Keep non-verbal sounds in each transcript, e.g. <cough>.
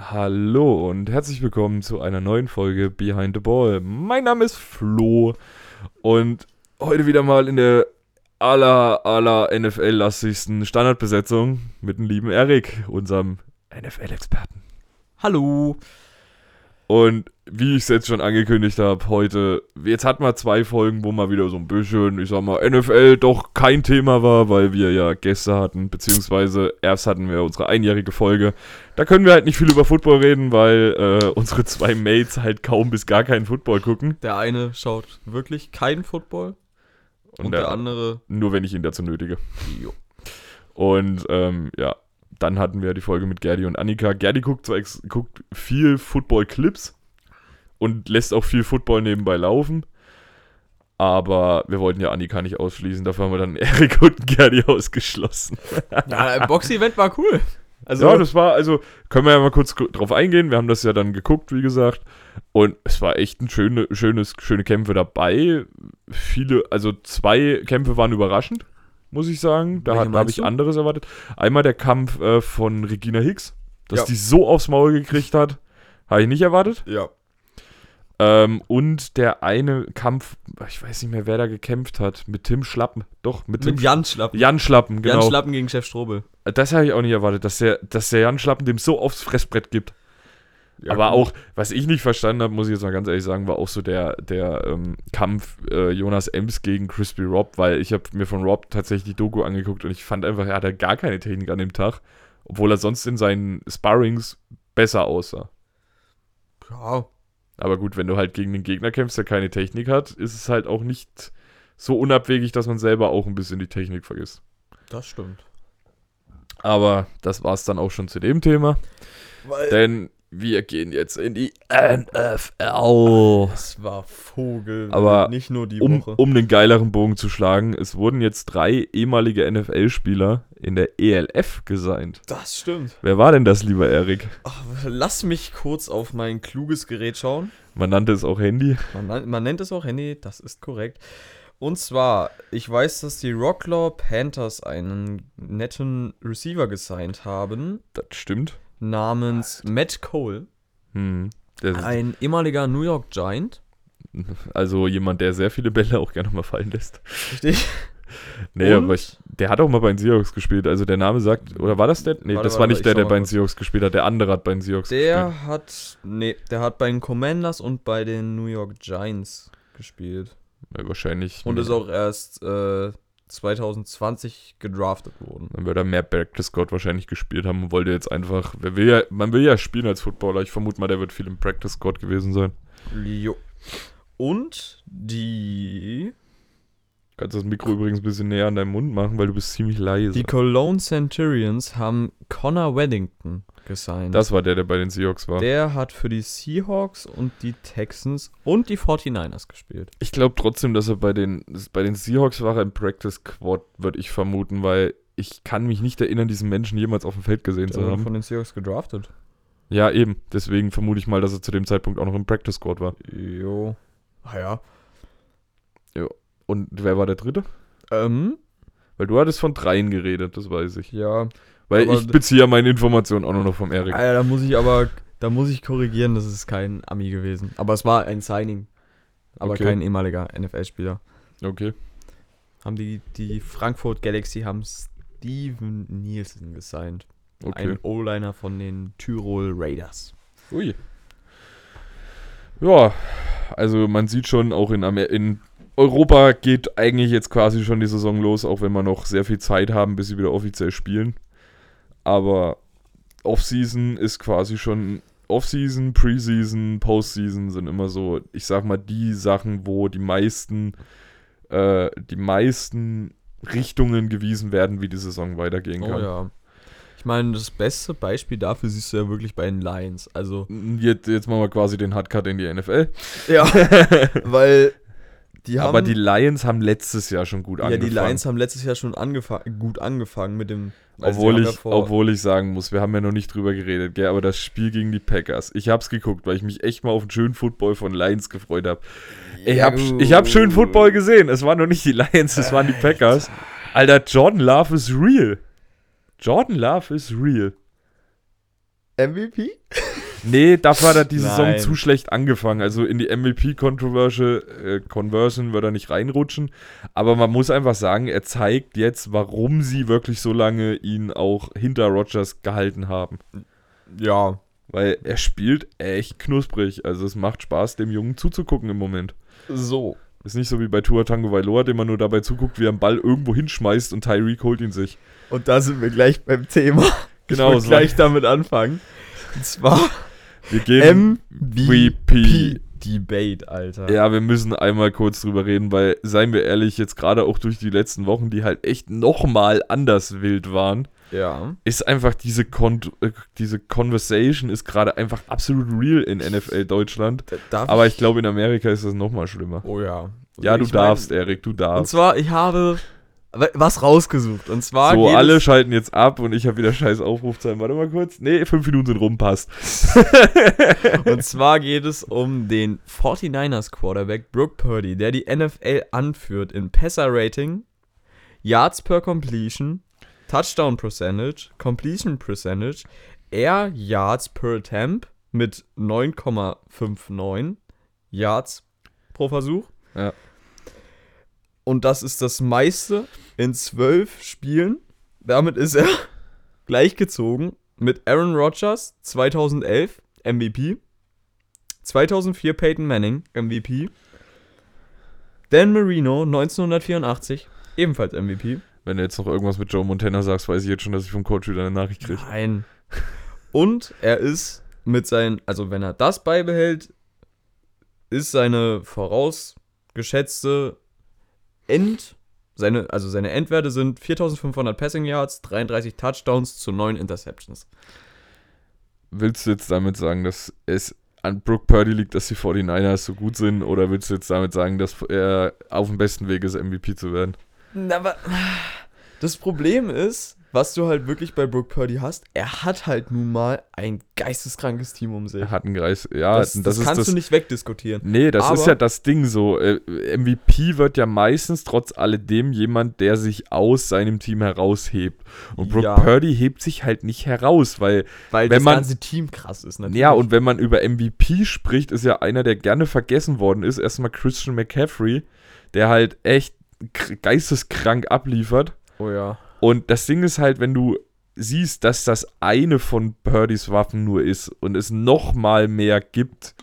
Hallo und herzlich willkommen zu einer neuen Folge Behind the Ball. Mein Name ist Flo und heute wieder mal in der aller, aller NFL-lastigsten Standardbesetzung mit dem lieben Erik, unserem NFL-Experten. Hallo. Und wie ich es jetzt schon angekündigt habe, heute, jetzt hatten wir zwei Folgen, wo mal wieder so ein bisschen, ich sag mal, NFL doch kein Thema war, weil wir ja Gäste hatten, beziehungsweise erst hatten wir unsere einjährige Folge. Da können wir halt nicht viel über Football reden, weil äh, unsere zwei Mates halt kaum bis gar keinen Football gucken. Der eine schaut wirklich keinen Football Und, und, der, der andere. nur wenn ich ihn dazu nötige. Jo. Und ähm, ja, dann hatten wir die Folge mit Gerdi und Annika. Gerdi guckt zwar guckt viel Football-Clips und lässt auch viel Football nebenbei laufen. Aber wir wollten ja Annika nicht ausschließen. Dafür haben wir dann <laughs> Erik und Gerdi ausgeschlossen. <laughs> Ja, Box-Event war cool. Also, ja, das war, also, können wir ja mal kurz drauf eingehen. Wir haben das ja dann geguckt, wie gesagt. Und es war echt ein schöne, schönes, schöne Kämpfe dabei. Viele, also zwei Kämpfe waren überraschend, muss ich sagen. Da habe ich anderes erwartet. Einmal der Kampf äh, von Regina Hicks, dass Ja. die so aufs Maul gekriegt hat. Habe ich nicht erwartet. ja. Ähm, und der eine Kampf, ich weiß nicht mehr, wer da gekämpft hat, mit Tim Schlappen. Doch, mit Tim Mit Jan Schlappen. Jan Schlappen, genau. Jan Schlappen gegen Chef Strobel. Das habe ich auch nicht erwartet, dass der, dass der Jan Schlappen dem so aufs Fressbrett gibt. Ja, Aber gut. auch, was ich nicht verstanden habe, muss ich jetzt mal ganz ehrlich sagen, war auch so der, der ähm, Kampf äh, Jonas Ems gegen Crispy Rob, weil ich habe mir von Rob tatsächlich die Doku angeguckt und ich fand einfach, er hatte gar keine Technik an dem Tag, obwohl er sonst in seinen Sparrings besser aussah. Ja. Aber gut, wenn du halt gegen den Gegner kämpfst, der keine Technik hat, ist es halt auch nicht so unabwegig, dass man selber auch ein bisschen die Technik vergisst. Das stimmt. Aber das war es dann auch schon zu dem Thema. Weil Denn wir gehen jetzt in die NFL. es war Vogel. Aber nicht nur die Um, Woche. um den geileren Bogen zu schlagen, es wurden jetzt drei ehemalige NFL-Spieler in der ELF gesigned. Das stimmt. Wer war denn das, lieber Erik? Ach, lass mich kurz auf mein kluges Gerät schauen. Man nannte es auch Handy. Man, man nennt es auch Handy, das ist korrekt. Und zwar, ich weiß, dass die Rocklaw Panthers einen netten Receiver gesigned haben, Das stimmt. Namens Matt Cole. Hm. Der, Ein ehemaliger New York Giant. also jemand, der sehr viele Bälle auch gerne mal fallen lässt. Richtig. <laughs> Nee, Und? aber ich, der hat auch mal bei den Seahawks gespielt. Also der Name sagt, oder war das der? Nee, Warte, das warte, war nicht ich der, der bei den. Seahawks gespielt hat. Der andere hat bei den Seahawks gespielt. Der hat, nee, der hat bei den Commanders und bei den New York Giants gespielt. Ja, wahrscheinlich. Und ist auch erst äh, 2020 gedraftet worden. Dann wird er mehr Practice Squad wahrscheinlich gespielt haben und wollte jetzt einfach. Wer will ja, man will ja spielen als Footballer. Ich vermute mal, der wird viel im Practice Squad gewesen sein. Jo. Und die Kannst das Mikro übrigens ein bisschen näher an deinem Mund machen, weil du bist ziemlich leise. Die Cologne Centurions haben Connor Weddington gesigned. das war der, der bei den Seahawks war. der hat für die Seahawks und die Texans und die 49ers gespielt. ich glaube trotzdem, dass er bei den, bei den Seahawks war er im Practice Squad, würde ich vermuten, weil ich kann mich nicht erinnern, diesen Menschen jemals auf dem Feld gesehen Der zu wurde haben. von den Seahawks gedraftet. Ja, eben. Deswegen vermute ich mal, dass er zu dem Zeitpunkt auch noch im Practice Squad war. Jo. Ah ja. Und wer war der dritte? Ähm, Weil du hattest von dreien geredet, das weiß ich. ja. Weil Aber ich beziehe ja meine Informationen auch nur noch vom Erik. Alter, da muss ich aber, da muss ich korrigieren, das ist kein Ami gewesen. Aber es war ein Signing. Aber Okay. kein ehemaliger NFL-Spieler. Okay. Haben die, die Frankfurt Galaxy haben Steven Nielsen gesigned. Okay. Ein O-Liner von den Tyrol Raiders. Ui. Ja, also man sieht schon, auch in, Amer in Europa geht eigentlich jetzt quasi schon die Saison los, auch wenn wir noch sehr viel Zeit haben, bis sie wieder offiziell spielen. Aber Offseason ist quasi schon Offseason, Preseason, Postseason sind immer so, ich sag mal, die Sachen, wo die meisten, äh, die meisten Richtungen gewiesen werden, wie die Saison weitergehen Oh kann. ja. Ich meine, das beste Beispiel dafür siehst du ja wirklich bei den Lions. Also. Jetzt, jetzt machen wir quasi den Hardcut in die NFL. Ja. <laughs> weil die haben. Aber die Lions haben letztes Jahr schon gut ja, angefangen. die Lions haben letztes Jahr schon angefangen, gut angefangen mit dem. also obwohl ich, ja obwohl ich sagen muss, wir haben ja noch nicht drüber geredet, gell, aber das Spiel gegen die Packers, ich hab's geguckt, weil ich mich echt mal auf den schönen Football von Lions gefreut habe. Ich Ja, hab, ich hab schön Football gesehen. Es waren noch nicht die Lions, es waren die Packers. Alter, Jordan Love is real. Jordan Love is real. MVP? Nee, dafür hat er die Saison Nein. zu schlecht angefangen. Also in die MVP-Controversion äh, Conversion wird er nicht reinrutschen. Aber man muss einfach sagen, er zeigt jetzt, warum sie wirklich so lange ihn auch hinter Rogers gehalten haben. Ja. Weil er spielt echt knusprig. Also es macht Spaß, dem Jungen zuzugucken im Moment. So. Ist nicht so wie bei Tua Tango Vailoa, dem man nur dabei zuguckt, wie er einen Ball irgendwo hinschmeißt und Tyreek holt ihn sich. Und da sind wir gleich beim Thema. Genau, ich so. gleich damit anfangen. Und zwar Wir gehen MVP. Debate, Alter. Ja, wir müssen einmal kurz drüber reden, weil, seien wir ehrlich, jetzt gerade auch durch die letzten Wochen, die halt echt nochmal anders wild waren, Ja. ist einfach diese, Kon äh, diese Conversation ist gerade einfach absolut real in NFL Deutschland. Darf Aber ich glaube, in Amerika ist das nochmal schlimmer. Oh ja. Ja, du Ich mein- darfst, Erik, du Und darfst. zwar, ich habe was rausgesucht. Und zwar. So, alle schalten jetzt ab und ich habe wieder scheiß Aufrufzeit. Warte mal kurz. Nee, fünf Minuten sind rum, passt. <laughs> Und zwar geht es um den 49ers Quarterback Brooke Purdy, der die NFL anführt in Passer Rating, Yards per Completion, Touchdown Percentage, Completion Percentage, Air Yards per Attempt mit 9,59 Yards pro Versuch. Ja. Und das ist das meiste in zwölf Spielen. Damit ist er <laughs> gleichgezogen mit Aaron Rodgers 2011 MVP, 2004 Peyton Manning MVP, Dan Marino 1984 ebenfalls MVP. Wenn du jetzt noch irgendwas mit Joe Montana sagst, weiß ich jetzt schon, dass ich vom Coach wieder eine Nachricht kriege. Nein. Und er ist mit seinen, also wenn er das beibehält, ist seine vorausgeschätzte End, seine, also seine Endwerte sind 4500 Passing Yards, 33 Touchdowns zu 9 Interceptions. Willst du jetzt damit sagen, dass es an Brooke Purdy liegt, dass die 49ers so gut sind? Oder willst du jetzt damit sagen, dass er auf dem besten Weg ist, MVP zu werden? Aber das Problem ist, was du halt wirklich bei Brooke Purdy hast, er hat halt nun mal ein geisteskrankes Team um sich. Er hat einen Kreis. Ja, das, das, ist kannst das. du nicht wegdiskutieren. Nee, das ist Aber- ja das Ding so. Äh, MVP wird ja meistens trotz alledem jemand, der sich aus seinem Team heraushebt. Und Brooke Ja. Purdy hebt sich halt nicht heraus, weil Weil Wenn das man- ganze Team krass ist, natürlich. Ja, und wenn man über MVP spricht, ist ja einer, der gerne vergessen worden ist, erstmal Christian McCaffrey, der halt echt geisteskrank abliefert. Oh ja. Und das Ding ist halt, wenn du siehst, dass das eine von Purdys Waffen nur ist und es noch mal mehr gibt,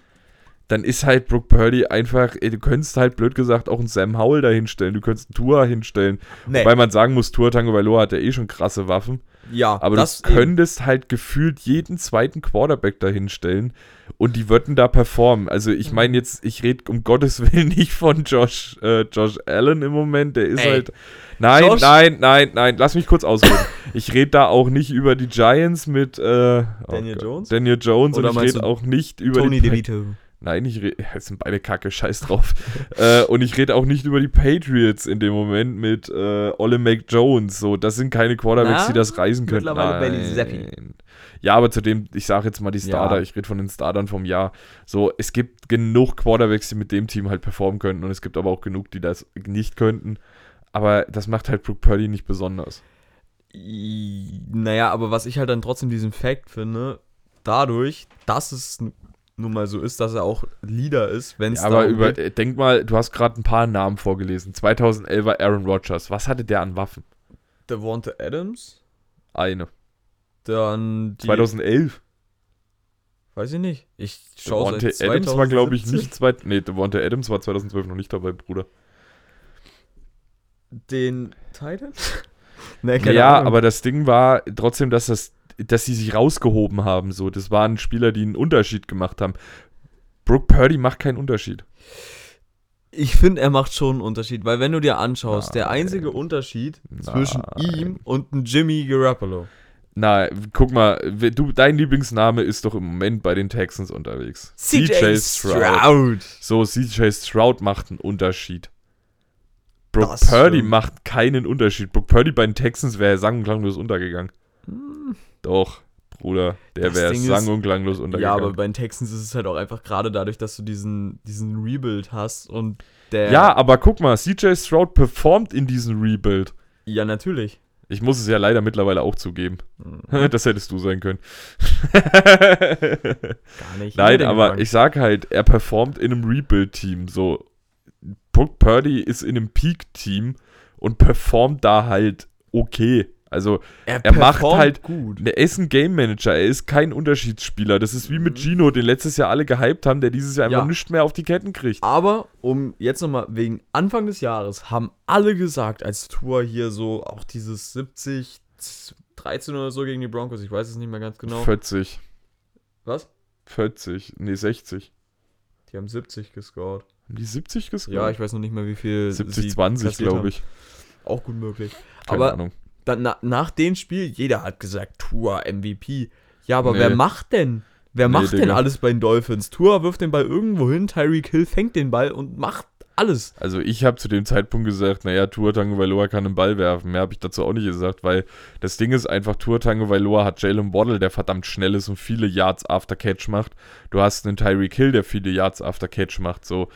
dann ist halt Brooke Purdy einfach, ey, du könntest halt blöd gesagt auch einen Sam Howell da hinstellen, du könntest einen Tua hinstellen. Nee. Wobei man sagen muss, Tua Tango Vailoa hat ja eh schon krasse Waffen. ja, Aber das du könntest halt gefühlt jeden zweiten Quarterback da hinstellen und die würden da performen. Also ich Mhm. meine jetzt, ich rede um Gottes <laughs> Willen nicht von Josh, äh, Josh Allen im Moment, der ist Ey. halt... Nein, Josh- nein, nein, nein, lass mich kurz ausreden. <laughs> ich rede da auch nicht über die Giants mit äh, oh Daniel Gott, Jones? Daniel Jones Oder und ich rede auch nicht über Tony die DeVito. Nein, ich rede, <laughs> es sind beide Kacke, scheiß drauf. <laughs> äh, und ich rede auch nicht über die Patriots in dem Moment mit äh, Ole Mac Jones. So, das sind keine Quarterbacks, Na, die das reisen können. mittlerweile Bailey Nein. Zappi. Ja, aber zudem, ich sage jetzt mal die Starter, Ja. ich rede von den Startern vom Jahr. So, es gibt genug Quarterbacks, die mit dem Team halt performen könnten und es gibt aber auch genug, die das nicht könnten. Aber das macht halt Brooke Purdy nicht besonders. Naja, aber was ich halt dann trotzdem diesen Fact finde, dadurch, dass es n- nun mal so ist, dass er auch Leader ist, wenn es Ja, aber über, geht- äh, denk mal, du hast gerade ein paar Namen vorgelesen. 2011 war Aaron Rodgers. Was hatte der an Waffen? Devonta Adams, Eine. dann die, 2011? weiß ich nicht. Ich schaue Devontae seit Adams war, glaube ich, 2017. nicht zweit. Nee, Devontae Adams war 2012 noch nicht dabei, Bruder. Den Titan? <laughs> nee, ja, aber das Ding war trotzdem, dass das, dass sie sich rausgehoben haben. So, das waren Spieler, die einen Unterschied gemacht haben. Brooke Purdy macht keinen Unterschied. Ich finde, er macht schon einen Unterschied, weil wenn du dir anschaust, der Nein. einzige Unterschied zwischen Nein. ihm und einem Jimmy Garoppolo. Na, guck mal, du, dein Lieblingsname ist doch im Moment bei den Texans unterwegs. CJ Stroud. So, CJ Stroud macht einen Unterschied. Brooke Das Purdy stimmt. macht keinen Unterschied. Brooke Purdy bei den Texans wäre sang- und klanglos untergegangen. Doch, Bruder, der wäre sang- und klanglos Ja, untergegangen. aber bei den Texans ist es halt auch einfach gerade dadurch, dass du diesen, diesen Rebuild hast und der. Ja, aber guck mal, CJ Stroud performt in diesem Rebuild. Ja, natürlich. Ich muss es ja leider mittlerweile auch zugeben. Mhm. <laughs> Das hättest du sein können. <laughs> Gar nicht. Nein, aber ich sag halt, er performt in einem Rebuild-Team. So, Brook Purdy ist in einem Peak-Team und performt da halt okay. Also, er, er macht halt- gut. er ist ein Game Manager, er ist kein Unterschiedsspieler. Das ist wie mit Mhm. Gino, den letztes Jahr alle gehypt haben, der dieses Jahr einfach Ja. nichts mehr auf die Ketten kriegt. Aber um jetzt nochmal wegen Anfang des Jahres haben alle gesagt, als Tour hier so auch dieses 70, 13 oder so gegen die Broncos, ich weiß es nicht mehr ganz genau. 40, Was? 40, nee, 60. Die haben 70 gescored. Haben die 70 gescored? Ja, ich weiß noch nicht mehr, wie viel. 70, sie 20, kassiert glaube haben. ich. Auch gut möglich. Keine aber Ahnung. Dann, na, nach dem Spiel, jeder hat gesagt, Tour MVP. Ja, aber Nee. wer macht denn? Wer Nee, macht denn Digga. alles bei den Dolphins? Tour wirft den Ball irgendwo hin, Tyreek Hill fängt den Ball und macht alles. Also ich habe zu dem Zeitpunkt gesagt, naja, Tua Tagovailoa kann einen Ball werfen. Mehr habe ich dazu auch nicht gesagt, weil das Ding ist einfach, Tua Tagovailoa hat Jalen Waddle, der verdammt schnell ist und viele Yards after Catch macht. Du hast einen Tyreek Hill, der viele Yards after Catch macht. So,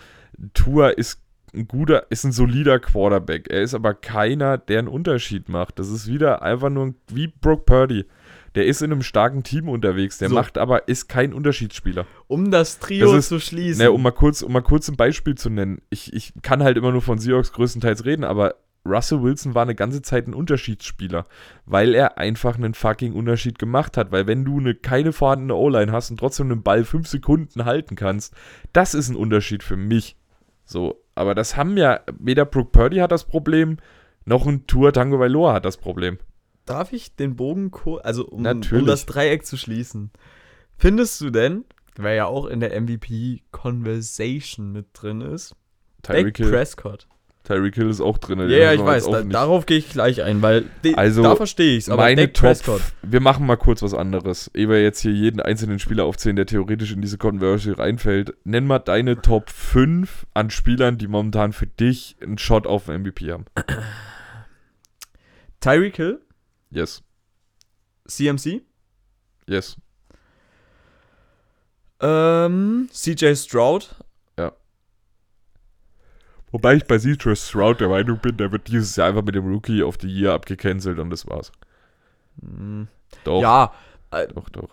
Tua ist ein guter, ist ein solider Quarterback. Er ist aber keiner, der einen Unterschied macht. Das ist wieder einfach nur ein- wie Brock Purdy. Der ist in einem starken Team unterwegs, der So. macht aber, ist kein Unterschiedsspieler. Um das Trio Das ist- zu schließen. Naja, um mal kurz, um mal kurz ein Beispiel zu nennen. Ich, ich kann halt immer nur von Seahawks größtenteils reden, aber Russell Wilson war eine ganze Zeit ein Unterschiedsspieler, weil er einfach einen fucking Unterschied gemacht hat. Weil wenn du eine, keine vorhandene O-Line hast und trotzdem den Ball fünf Sekunden halten kannst, das ist ein Unterschied für mich. So, aber das haben ja, weder Brooke Purdy hat das Problem, noch ein Tour Tango Vailoa hat das Problem. Darf ich den Bogen also um, um das Dreieck zu schließen. Findest du denn, wer ja auch in der MVP-Conversation mit drin ist, Tyreek Prescott? Tyreek Hill ist auch drin. Ja, ja, ich weiß, da, darauf gehe ich gleich ein, weil de, Also, da verstehe ich es, aber meine Dak Top, Prescott. wir machen mal kurz was anderes. Ehe wir jetzt hier jeden einzelnen Spieler aufzählen, der theoretisch in diese Conversion reinfällt. Nenn mal deine Top 5 an Spielern, die momentan für dich einen Shot auf den MVP haben. <clears throat> Tyreek Hill, Yes, CMC, yes. ähm, CJ Stroud, Wobei ich bei CJ Stroud der Meinung bin, der wird dieses Jahr einfach mit dem Rookie of the Year abgecancelt und das war's. Hm, Doch, ja, äh, doch, doch.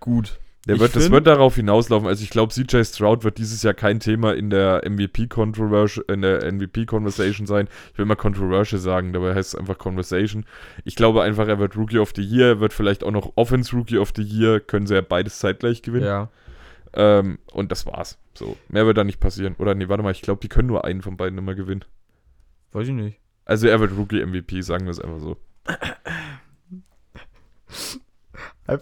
gut. Der wird, das wird darauf hinauslaufen. Also ich glaube, CJ Stroud wird dieses Jahr kein Thema in der MVP-Controversy, in der MVP-Conversation sein. Ich will mal Controversial sagen, dabei heißt es einfach Conversation. Ich glaube einfach, er wird Rookie of the Year, er wird vielleicht auch noch Offense Rookie of the Year, können sie ja beides zeitgleich gewinnen. Ja. Ähm, und das war's. So, mehr wird da nicht passieren. Oder nee, warte mal, ich glaube, die können nur einen von beiden immer gewinnen. Weiß ich nicht. Also er wird Rookie MVP, sagen wir es einfach so. <laughs>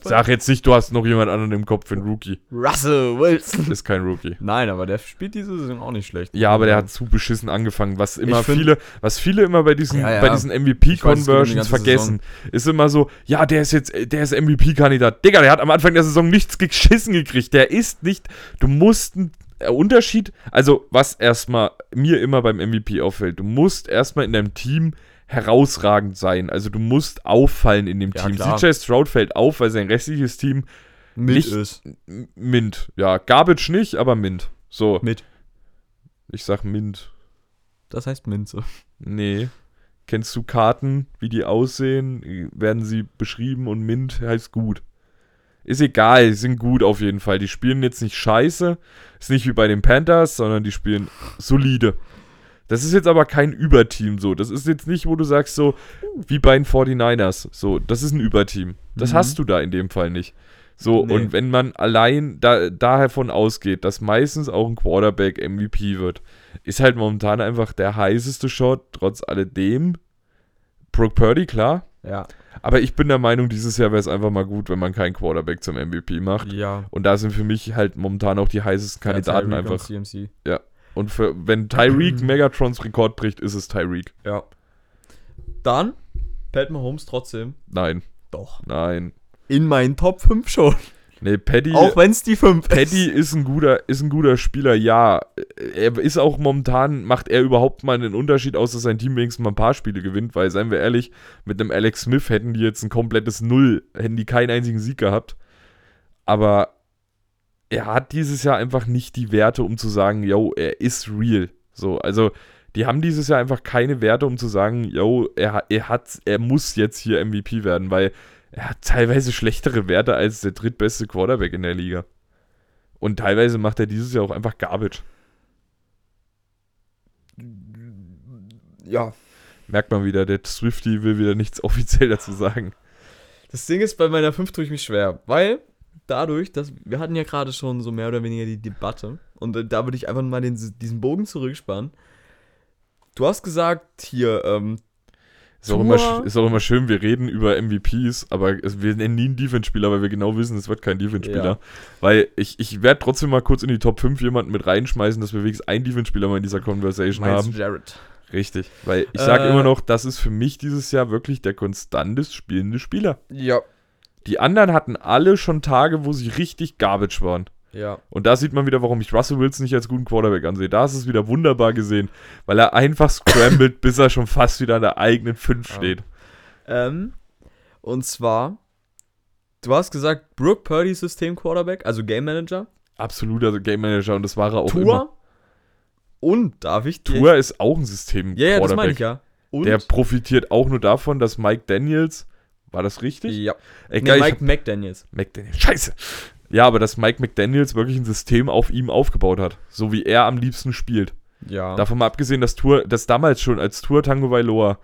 Sag jetzt nicht, du hast noch jemand anderen im Kopf für einen Rookie. Russell Wilson. Ist kein Rookie. Nein, aber der spielt diese Saison auch nicht schlecht. Ja, aber der hat zu beschissen angefangen. Was immer find- viele, was viele immer bei diesen, Ja, ja. bei diesen MVP-Conversions vergessen, ist immer so, ja, der ist jetzt, der ist MVP-Kandidat. Digga, der hat am Anfang der Saison nichts geschissen gekriegt. Der ist nicht, du musst einen äh, Unterschied, also was erstmal mir immer beim MVP auffällt, du musst erstmal in deinem Team herausragend sein. Also du musst auffallen in dem Ja, Team. klar. CJ Stroud fällt auf, weil sein restliches Team mit nicht- ist. Mint. Ja, Garbage nicht, aber Mint. So. Mit. Ich sag Mint. Das heißt Minze. Nee. Kennst du Karten, wie die aussehen? Werden sie beschrieben und Mint heißt gut. Ist egal, sind gut auf jeden Fall. Die spielen jetzt nicht scheiße. Ist nicht wie bei den Panthers, sondern die spielen solide. Das ist jetzt aber kein Überteam so. Das ist jetzt nicht, wo du sagst so, wie bei den 49ers. So, das ist ein Überteam. Das Mhm. hast du da in dem Fall nicht. So, Nee. und wenn man allein da, davon ausgeht, dass meistens auch ein Quarterback MVP wird, ist halt momentan einfach der heißeste Shot, trotz alledem. Brooke Purdy, klar. Ja. Aber ich bin der Meinung, dieses Jahr wäre es einfach mal gut, wenn man keinen Quarterback zum MVP macht. Ja. Und da sind für mich halt momentan auch die heißesten Kandidaten Ja, einfach. CMC. Und für, wenn Tyreek <clears throat> Megatrons Rekord bricht, ist es Tyreek. Ja. Dann Pat Mahomes trotzdem. Nein, Doch. nein. In meinen Top 5 schon. Nee, Paddy, Auch wenn es die 5 Paddy ist ein guter, ist ein guter Spieler, ja. Er ist auch momentan, macht er überhaupt mal einen Unterschied aus, dass sein Team wenigstens mal ein paar Spiele gewinnt, weil, seien wir ehrlich, mit einem Alex Smith hätten die jetzt ein komplettes Null, hätten die keinen einzigen Sieg gehabt. Aber er hat dieses Jahr einfach nicht die Werte, um zu sagen, yo, er ist real. So, also Die haben dieses Jahr einfach keine Werte, um zu sagen, yo, er, er, hat, er muss jetzt hier MVP werden, weil er hat teilweise schlechtere Werte als der drittbeste Quarterback in der Liga. Und teilweise macht er dieses Jahr auch einfach Garbage. Ja. Merkt man wieder, der Swifty will wieder nichts <laughs> offiziell dazu sagen. Das Ding ist, bei meiner 5 tue ich mich schwer, weil dadurch, dass wir hatten ja gerade schon so mehr oder weniger die Debatte und äh, da würde ich einfach mal den, diesen Bogen zurückspannen. Du hast gesagt, hier, ähm, ist auch, immer, ist auch immer schön, wir reden über MVPs, aber es, wir nennen nie einen Defense-Spieler, weil wir genau wissen, es wird kein Defense-Spieler. Ja. Weil ich, ich werde trotzdem mal kurz in die Top 5 jemanden mit reinschmeißen, dass wir wenigstens einen Defense-Spieler mal in dieser Conversation Miles haben. Jarrett. Richtig. Weil ich sage Äh, immer noch, das ist für mich dieses Jahr wirklich der konstantest spielende Spieler. Ja. Die anderen hatten alle schon Tage, wo sie richtig garbage waren. Ja. Und da sieht man wieder, warum ich Russell Wilson nicht als guten Quarterback ansehe. Da ist es wieder wunderbar gesehen, weil er einfach scrambled, <laughs> bis er schon fast wieder an der eigenen 5 Ja. steht. Ähm, und zwar, du hast gesagt, Brooke Purdy System Quarterback, also Game Manager. Absoluter Game Manager und das war er auch immer. Tour. Und darf ich. Tour ist auch ein System Ja, ja, das meine Quarterback. ich ja. Und? Der profitiert auch nur davon, dass Mike Daniels, war das richtig? ja. Egal, nee, Mike McDaniels. McDaniels, scheiße. Ja, aber dass Mike McDaniels wirklich ein System auf ihm aufgebaut hat, so wie er am liebsten spielt. Ja. Davon mal abgesehen, dass Tour, dass damals schon als Tour Tango Vailoa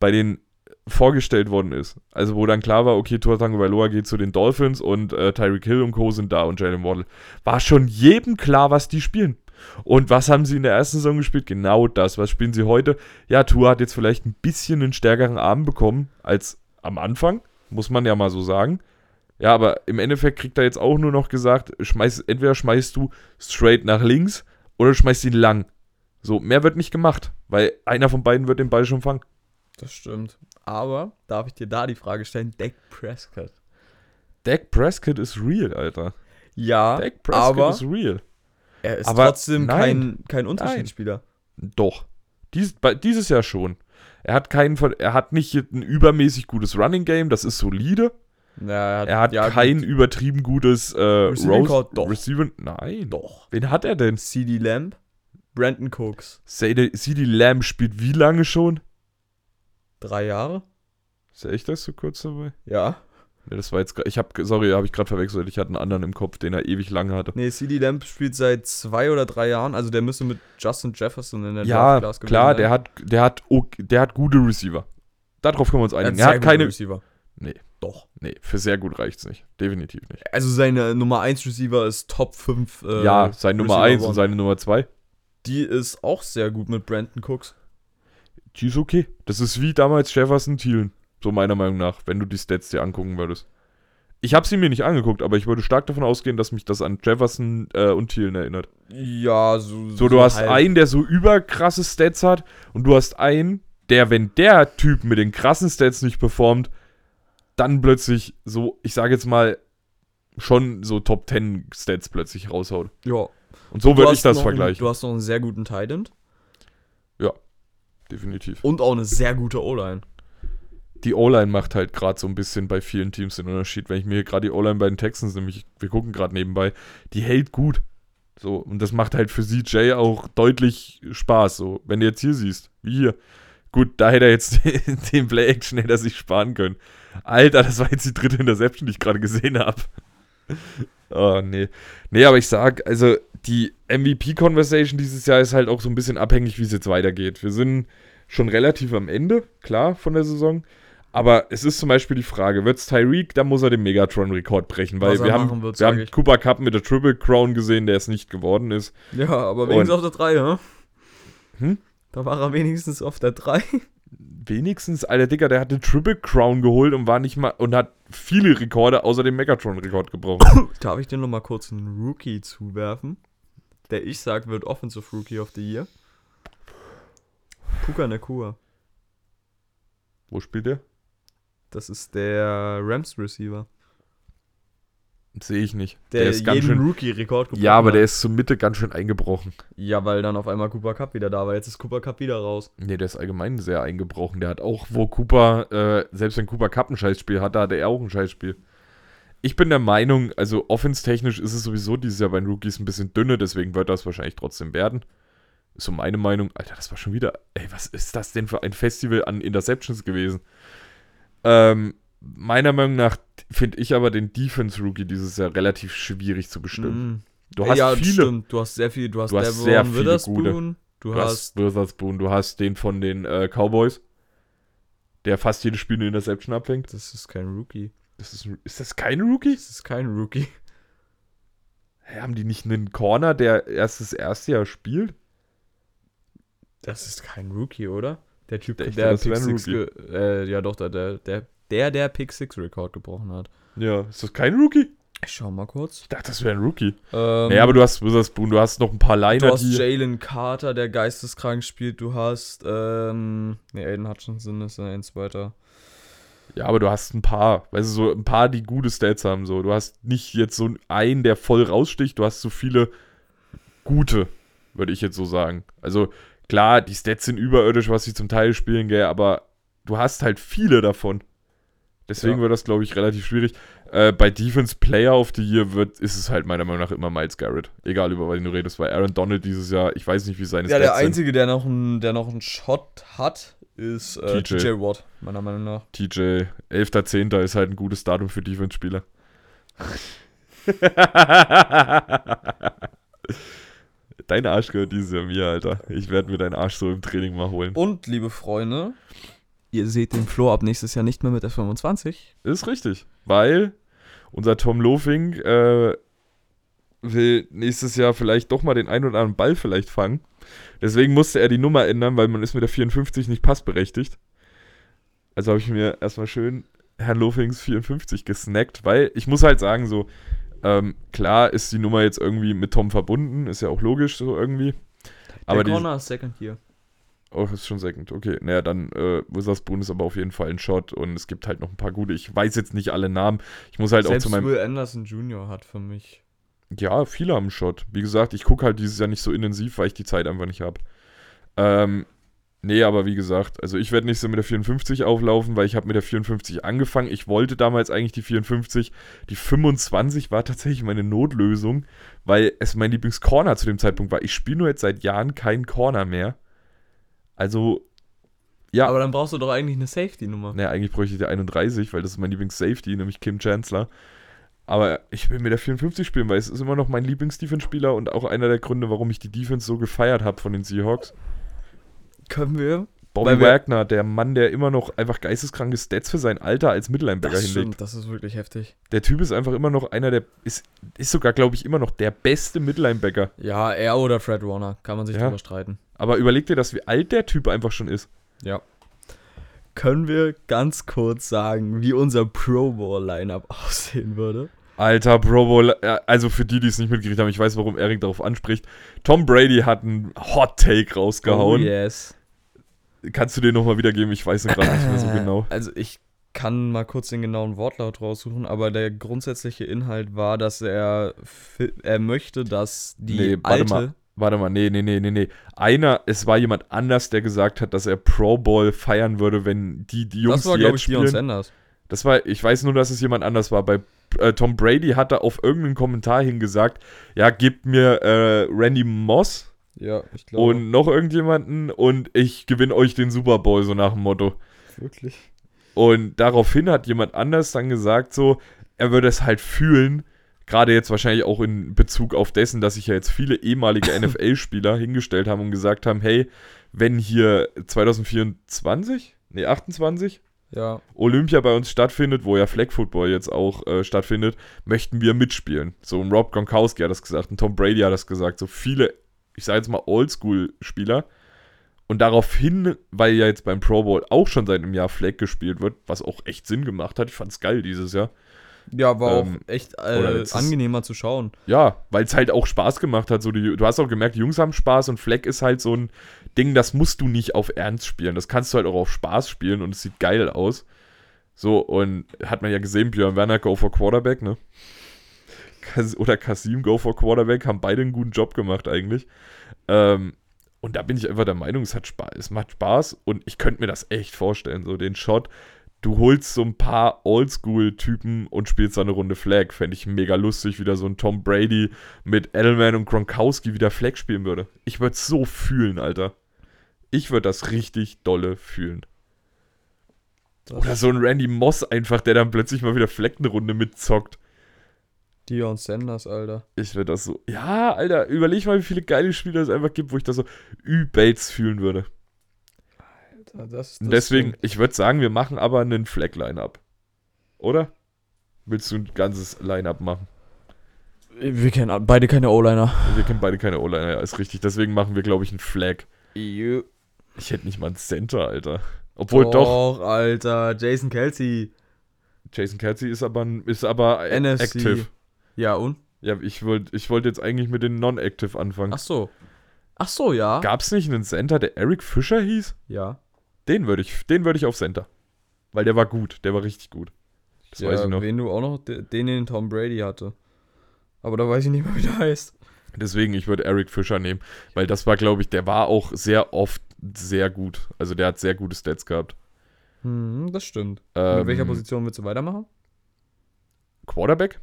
bei den vorgestellt worden ist. Also wo dann klar war, okay, Tour Tango Vailoa geht zu den Dolphins und äh, Tyreek Hill und Co. sind da und Jalen Waddle. War schon jedem klar, was die spielen. Und was haben sie in der ersten Saison gespielt? Genau das. Was spielen sie heute? Ja, Tour hat jetzt vielleicht ein bisschen einen stärkeren Arm bekommen als am Anfang, muss man ja mal so sagen. Ja, aber im Endeffekt kriegt er jetzt auch nur noch gesagt, schmeiß, entweder schmeißt du straight nach links oder schmeißt ihn lang. So, mehr wird nicht gemacht, weil einer von beiden wird den Ball schon fangen. Das stimmt. Aber darf ich dir da die Frage stellen? Dak Prescott. Dak Prescott ist real, Alter. Ja, Dak Prescott aber ist real. er ist aber trotzdem nein. kein, kein Unterschiedsspieler. Doch. Dies, bei, dieses Jahr schon. Er hat keinen er hat nicht ein übermäßig gutes Running Game, das ist solide. Ja, Er hat ja, kein gut. übertrieben gutes äh, Receiving Rose- doch. Receiver. Nein. Doch. Wen hat er denn? CD Lamb, Brandon Cooks. CD Lamb spielt wie lange schon? Drei Jahre? Ist er echt das so kurz dabei? Ja. Ne, das war jetzt ich habe sorry, habe ich gerade verwechselt. Ich hatte einen anderen im Kopf, den er ewig lang hatte. Nee, CD Lamb spielt seit zwei oder drei Jahren. Also der müsste mit Justin Jefferson in der Ja, Draft klar, der hat der hat der hat gute Receiver. Darauf können wir uns einigen. Er hat gute keine Receiver. Nee. Doch. Nee, für sehr gut reicht's nicht. Definitiv nicht. Also seine Nummer 1 Receiver ist Top 5. Äh, ja, sein Nummer Receiver 1 und seine Nummer 2. Die ist auch sehr gut mit Brandon Cooks. Die ist okay. Das ist wie damals Jefferson Thielen, so meiner Meinung nach, wenn du die Stats dir angucken würdest. Ich habe sie mir nicht angeguckt, aber ich würde stark davon ausgehen, dass mich das an Jefferson äh, und Thielen erinnert. Ja, so. So, du hast halb. einen, der so überkrasse Stats hat und du hast einen, der, wenn der Typ mit den krassen Stats nicht performt, dann plötzlich so, ich sage jetzt mal, schon so Top 10 Stats plötzlich raushaut. Ja. Und so würde ich das vergleichen. Einen, du hast noch einen sehr guten Titan Definitiv. und auch eine sehr gute O-Line. Die O-Line macht halt gerade so ein bisschen bei vielen Teams den Unterschied. Wenn ich mir gerade die O-Line bei den Texans, nämlich, wir gucken gerade nebenbei, die hält gut. So, und das macht halt für CJ auch deutlich Spaß. So, wenn du jetzt hier siehst, wie hier. Gut, da hätte er jetzt <laughs> den Play-Action hätte er sich sparen können. Alter, das war jetzt die dritte Interception, die ich gerade gesehen habe. <laughs> Oh, nee. Nee, aber ich sag, also die MVP-Conversation dieses Jahr ist halt auch so ein bisschen abhängig, wie es jetzt weitergeht. Wir sind schon relativ am Ende, klar, von der Saison. Aber es ist zum Beispiel die Frage, wird's Tyreek, dann muss er den Megatron-Rekord brechen, weil wir haben, wird, wir haben. Cooper Cup mit der Triple Crown gesehen, der es nicht geworden ist. Ja, aber wenigstens auf der 3, ne? Hm? Da war er wenigstens auf der 3. Wenigstens, alter Digga, der hat den Triple Crown geholt und war nicht mal und hat viele Rekorde außer dem Megatron-Rekord gebrochen. <coughs> Darf ich dir noch mal kurz einen Rookie zuwerfen? Der ich sag, wird Offensive Rookie of the Year. Puka Nakua. Wo spielt der? Das ist der Rams Receiver. Sehe ich nicht. Der, ist ganz schön. Rookie-Rekord gebrochen Ja, aber hat. der ist zur Mitte ganz schön eingebrochen. Ja, weil dann auf einmal Cooper Cup wieder da war. Jetzt ist Cooper Cup wieder raus. Nee, der ist allgemein sehr eingebrochen. Der hat auch, wo Cooper, äh, selbst wenn Cooper Cup ein Scheißspiel hatte, hatte er auch ein Scheißspiel. Ich bin der Meinung, also offenstechnisch ist es sowieso dieses Jahr bei den Rookies ein bisschen dünne, deswegen wird das wahrscheinlich trotzdem werden. Ist so meine Meinung. Alter, das war schon wieder. Ey, was ist das denn für ein Festival an Interceptions gewesen? Ähm, meiner Meinung nach finde ich aber den Defense-Rookie dieses Jahr relativ schwierig zu bestimmen. Mhm. Du hast ja, viele. Stimmt. Du hast sehr viel. Du hast, Du hast Devon sehr viele Witherspoon, gute. Du, Du hast. Witherspoon, du hast den von den äh, Cowboys, der fast jedes Spiel eine Interception abfängt. Das ist kein Rookie. Das ist, ist das kein Rookie? Das ist kein Rookie. Hä, haben die nicht einen Corner, der erst das erste Jahr spielt? Das ist kein Rookie, oder? Der Typ, der, dachte, das Pick ein Six, äh, ja doch, der, der, der, der, der Pick Six Rekord gebrochen hat. Ja, ist das kein Rookie? Ich schau mal kurz. Ich dachte, das wäre ein Rookie. Ähm, nee, aber du hast du hast noch ein paar du Liner, hast die. Jalen Carter, der geisteskrank spielt. Du hast, ähm, nee, Aiden Hutchinson ist eins weiter. Ja, aber du hast ein paar, weißt du, so ein paar, die gute Stats haben. So. Du hast nicht jetzt so einen, der voll raussticht, du hast so viele gute, würde ich jetzt so sagen. Also klar, die Stats sind überirdisch, was sie zum Teil spielen, gell, aber du hast halt viele davon. Deswegen Ja. wird das, glaube ich, relativ schwierig. Äh, bei Defense Player of the Year wird, ist es halt meiner Meinung nach immer Miles Garrett. Egal über was du redest, weil Aaron Donald dieses Jahr, ich weiß nicht, wie seine Ja, der Stats sind. einzige, der noch einen, der noch einen Shot hat, ist äh, TJ. TJ Watt, meiner Meinung nach. TJ, 11.10. ist halt ein gutes Datum für Defense-Spieler. <laughs> <laughs> Dein Arsch gehört dieses Jahr mir, Alter. Ich werde mir deinen Arsch so im Training mal holen. Und, liebe Freunde, ihr seht den Flo ab nächstes Jahr nicht mehr mit der 25. Ist richtig, weil unser Tom Lofing äh, will nächstes Jahr vielleicht doch mal den einen oder anderen Ball vielleicht fangen. Deswegen musste er die Nummer ändern, weil man ist mit der 54 nicht passberechtigt. Also habe ich mir erstmal schön Herrn Lofings 54 gesnackt, weil ich muss halt sagen, so, ähm, klar ist die Nummer jetzt irgendwie mit Tom verbunden, ist ja auch logisch so irgendwie. Aber die, Corner ist Second hier. Oh, ist schon second. Okay, naja, dann äh, Witherspoon ist aber auf jeden Fall ein Shot und es gibt halt noch ein paar gute. Ich weiß jetzt nicht alle Namen. Ich muss halt Selbst auch zu meinem. Will Anderson Jr. hat für mich. Ja, viele haben einen Shot. Wie gesagt, ich gucke halt dieses Jahr nicht so intensiv, weil ich die Zeit einfach nicht habe. Ähm, nee, aber wie gesagt, also ich werde nicht so mit der 54 auflaufen, weil ich habe mit der 54 angefangen. Ich wollte damals eigentlich die 54. Die 25 war tatsächlich meine Notlösung, weil es mein Lieblingscorner zu dem Zeitpunkt war. Ich spiele nur jetzt seit Jahren keinen Corner mehr. Also, ja. Aber dann brauchst du doch eigentlich eine Safety-Nummer. Naja, eigentlich bräuchte ich die 31, weil das ist mein Lieblings-Safety, nämlich Kim Chancellor. Aber ich will mit der 54 spielen, weil es ist immer noch mein Lieblings-Defense-Spieler und auch einer der Gründe, warum ich die Defense so gefeiert habe von den Seahawks. Können wir? Bobby Wagner, der Mann, der immer noch einfach geisteskranke Stats für sein Alter als Mittellinebacker Das hinlegt. stimmt, das ist wirklich heftig. Der Typ ist einfach immer noch einer der, ist, ist sogar, glaube ich, immer noch der beste Mittellinebacker. Ja, er oder Fred Warner, kann man sich Ja. drüber streiten. Aber überleg dir das, wie alt der Typ einfach schon ist. Ja. Können wir ganz kurz sagen, wie unser Pro Bowl-Lineup <laughs> aussehen würde? Alter, Pro Bowl, äh, also für die, die es nicht mitgekriegt haben, ich weiß, warum Erik darauf anspricht. Tom Brady hat einen Hot Take rausgehauen. Oh yes. Kannst du den nochmal wiedergeben? Ich weiß ihn gerade nicht mehr so genau. Also ich kann mal kurz den genauen Wortlaut raussuchen, aber der grundsätzliche Inhalt war, dass er, er möchte, dass die Nee, warte alte... mal. Warte mal, nee, nee, nee, nee, nee. Einer, es war jemand anders, der gesagt hat, dass er Pro Bowl feiern würde, wenn die, die Jungs, das war, die jetzt ich, spielen. Sanders. Das war, ich weiß nur, dass es jemand anders war. Bei äh, Tom Brady hat er auf irgendeinen Kommentar hingesagt, ja, gebt mir äh, Randy Moss Ja, ich glaube. und noch irgendjemanden und ich gewinne euch den Super Bowl, so nach dem Motto. wirklich? Und daraufhin hat jemand anders dann gesagt, so, er würde es halt fühlen, gerade jetzt wahrscheinlich auch in Bezug auf dessen, dass sich ja jetzt viele ehemalige <coughs> NFL-Spieler hingestellt haben und gesagt haben, hey, wenn hier 2024, nee, 28, Ja. Olympia bei uns stattfindet, wo ja Flag Football jetzt auch äh, stattfindet, möchten wir mitspielen. So ein Rob Gronkowski hat das gesagt, ein Tom Brady hat das gesagt, so viele, ich sage jetzt mal Oldschool-Spieler. Und daraufhin, weil ja jetzt beim Pro Bowl auch schon seit einem Jahr Flag gespielt wird, was auch echt Sinn gemacht hat, ich fand's geil dieses Jahr. Ja, war Ähm, auch echt äh, angenehmer zu schauen. Ja, weil es halt auch Spaß gemacht hat. So die, du hast auch gemerkt, die Jungs haben Spaß und Flag ist halt so ein Ding, das musst du nicht auf Ernst spielen. Das kannst du halt auch auf Spaß spielen und es sieht geil aus. So, und hat man ja gesehen, Björn Werner go for Quarterback, ne? Oder Kasim go for Quarterback, haben beide einen guten Job gemacht eigentlich. Ähm, und da bin ich einfach der Meinung, es hat Spaß, es macht Spaß und ich könnte mir das echt vorstellen, so den Shot. du holst so ein paar Oldschool-Typen und spielst da eine Runde Flag. Fände ich mega lustig, wie da so ein Tom Brady mit Edelman und Gronkowski wieder Flag spielen würde. Ich würde es so fühlen, Alter. Ich würde das richtig dolle fühlen. Oder so ein Randy Moss einfach, der dann plötzlich mal wieder Flag eine Runde mitzockt. Dion Sanders, Alter. Ich würde das so. Ja, Alter, überleg mal, wie viele geile Spieler es einfach gibt, wo ich das so übelst fühlen würde. Alter, das, das Deswegen, stimmt. ich würde sagen, wir machen aber einen Flag-Line-Up. Oder? Willst du ein ganzes Line-Up machen? Wir kennen beide keine O-Liner. Wir kennen beide keine O-Liner, ja, ist richtig. Deswegen machen wir, glaube ich, einen Flag. Ich hätte nicht mal einen Center, Alter. Obwohl doch, Alter. Jason Kelsey. Jason Kelsey ist aber, ein- ist aber NFC. active. Ja, und? Ja, ich wollte ich wollt jetzt eigentlich mit den Non-Active anfangen. Ach so. Ach so, ja. Gab es nicht einen Center, der Eric Fischer hieß? Ja. Den würde ich, den würde ich auf Center. Weil der war gut, der war richtig gut. Das ja, weiß ich noch. wen du auch noch, de- den, den Tom Brady hatte. Aber da weiß ich nicht mehr, wie der heißt. Deswegen, ich würde Eric Fischer nehmen. Weil das war, glaube ich, der war auch sehr oft sehr gut. Also der hat sehr gute Stats gehabt. Hm, das stimmt. Ähm, Mit welcher Position willst du weitermachen? Quarterback?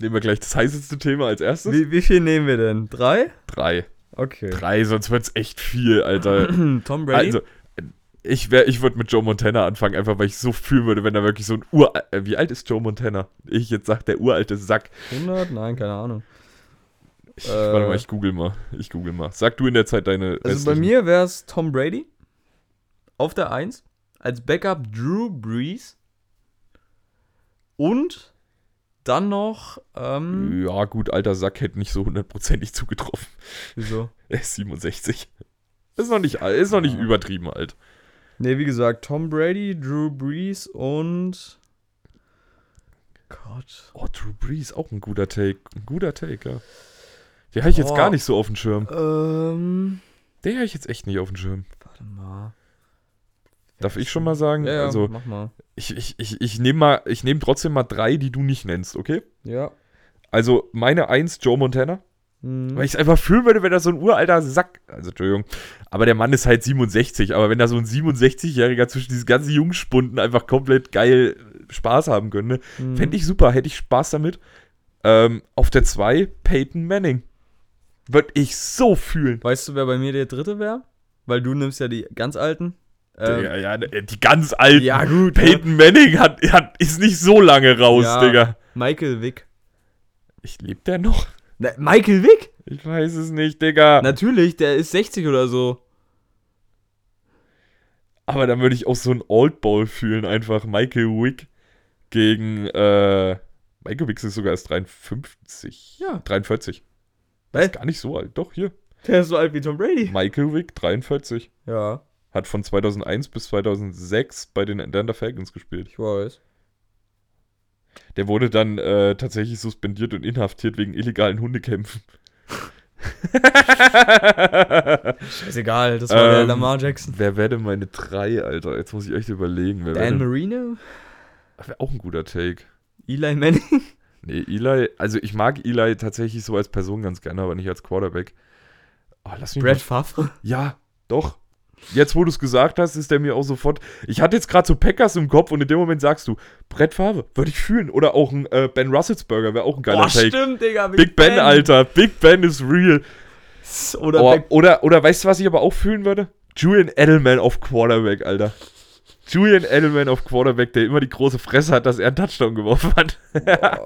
Nehmen wir gleich das heißeste Thema als erstes. Wie, wie viel nehmen wir denn? Drei? Drei. Okay. Drei, sonst wird es echt viel, Alter. <clears throat> Tom Brady? Also, ich, wär- ich würde mit Joe Montana anfangen, einfach weil ich so fühlen würde, wenn da wirklich so ein Ur... Äh, wie alt ist Joe Montana? Ich jetzt sag, der uralte Sack. 100? Nein, keine Ahnung. Ich, Äh. warte mal, ich google mal. Ich google mal. Sag du in der Zeit deine Also bei mir wäre es Tom Brady auf der 1. Als Backup Drew Brees. Und dann noch, ähm, Ja, gut, alter Sack hätte nicht so hundertprozentig zugetroffen. wieso? <laughs> Er ist 67. Ist noch nicht, ist noch nicht Ja. übertrieben alt. Ne, wie gesagt, Tom Brady, Drew Brees und. Gott. Oh, Drew Brees, auch ein guter Take. Ein guter Take, ja. Den habe ich jetzt gar nicht so auf dem Schirm. Ähm. Den habe ich jetzt echt nicht auf dem Schirm. Warte mal. Darf ich schon mal sagen? Ja, ja, Also, mach mal. ich, ich, ich, ich nehme mal, ich nehme trotzdem mal drei, die du nicht nennst, okay? Ja. Also, meine Eins, Joe Montana. Hm. Weil ich es einfach fühlen würde, wenn da so ein uralter Sack. Also, Entschuldigung. Aber der Mann ist halt 67. Aber wenn da so ein 67-Jähriger zwischen diesen ganzen Jungspunden einfach komplett geil Spaß haben könnte, Hm. fände ich super. Hätte ich Spaß damit. Ähm, auf der 2, Peyton Manning. Würde ich so fühlen. Weißt du, wer bei mir der dritte wäre? Weil du nimmst ja die ganz alten. Ähm, Digga, ja, die ganz alten. ja, gut. ne? Peyton Manning hat, hat, ist nicht so lange raus, Ja. Digga. Michael Vick. Ich lebt der noch? Na, Michael Vick? Ich weiß es nicht, Digga. Natürlich, der ist 60 oder so. Aber dann würde ich auch so ein Old Bowl fühlen, einfach Michael Wick gegen, äh, Michael Wick ist sogar erst 53. Ja. 43. Was? Ist gar nicht so alt. Doch, hier. Der ist so alt wie Tom Brady. Michael Wick, 43. Ja, Hat von 2001 bis 2006 bei den Atlanta Falcons gespielt. ich weiß. Der wurde dann äh, tatsächlich suspendiert und inhaftiert wegen illegalen Hundekämpfen. <laughs> Scheißegal, das war der Ähm, Lamar Jackson. Wer wäre denn meine drei, Alter? Jetzt muss ich echt überlegen. Wer Dan wäre Marino? wär auch ein guter Take. Eli Manning? <laughs> Nee, Eli, also ich mag Eli tatsächlich so als Person ganz gerne, aber nicht als Quarterback. Oh, lass mich Brad mal. Favre? Ja, doch. Jetzt, wo du es gesagt hast, ist der mir auch sofort. Ich hatte jetzt gerade so Packers im Kopf und in dem Moment sagst du, Brett Favre, würde ich fühlen. Oder auch ein äh, Ben Russelsberger wäre auch ein geiler Boah, Take. stimmt, Digga. Big ben, Alter. Big Ben ist real. Oder Oh, Big oder, oder weißt du, was ich aber auch fühlen würde? Julian Edelman auf Quarterback, Alter. Julian Edelman auf Quarterback, der immer die große Fresse hat, dass er einen Touchdown geworfen hat. <laughs>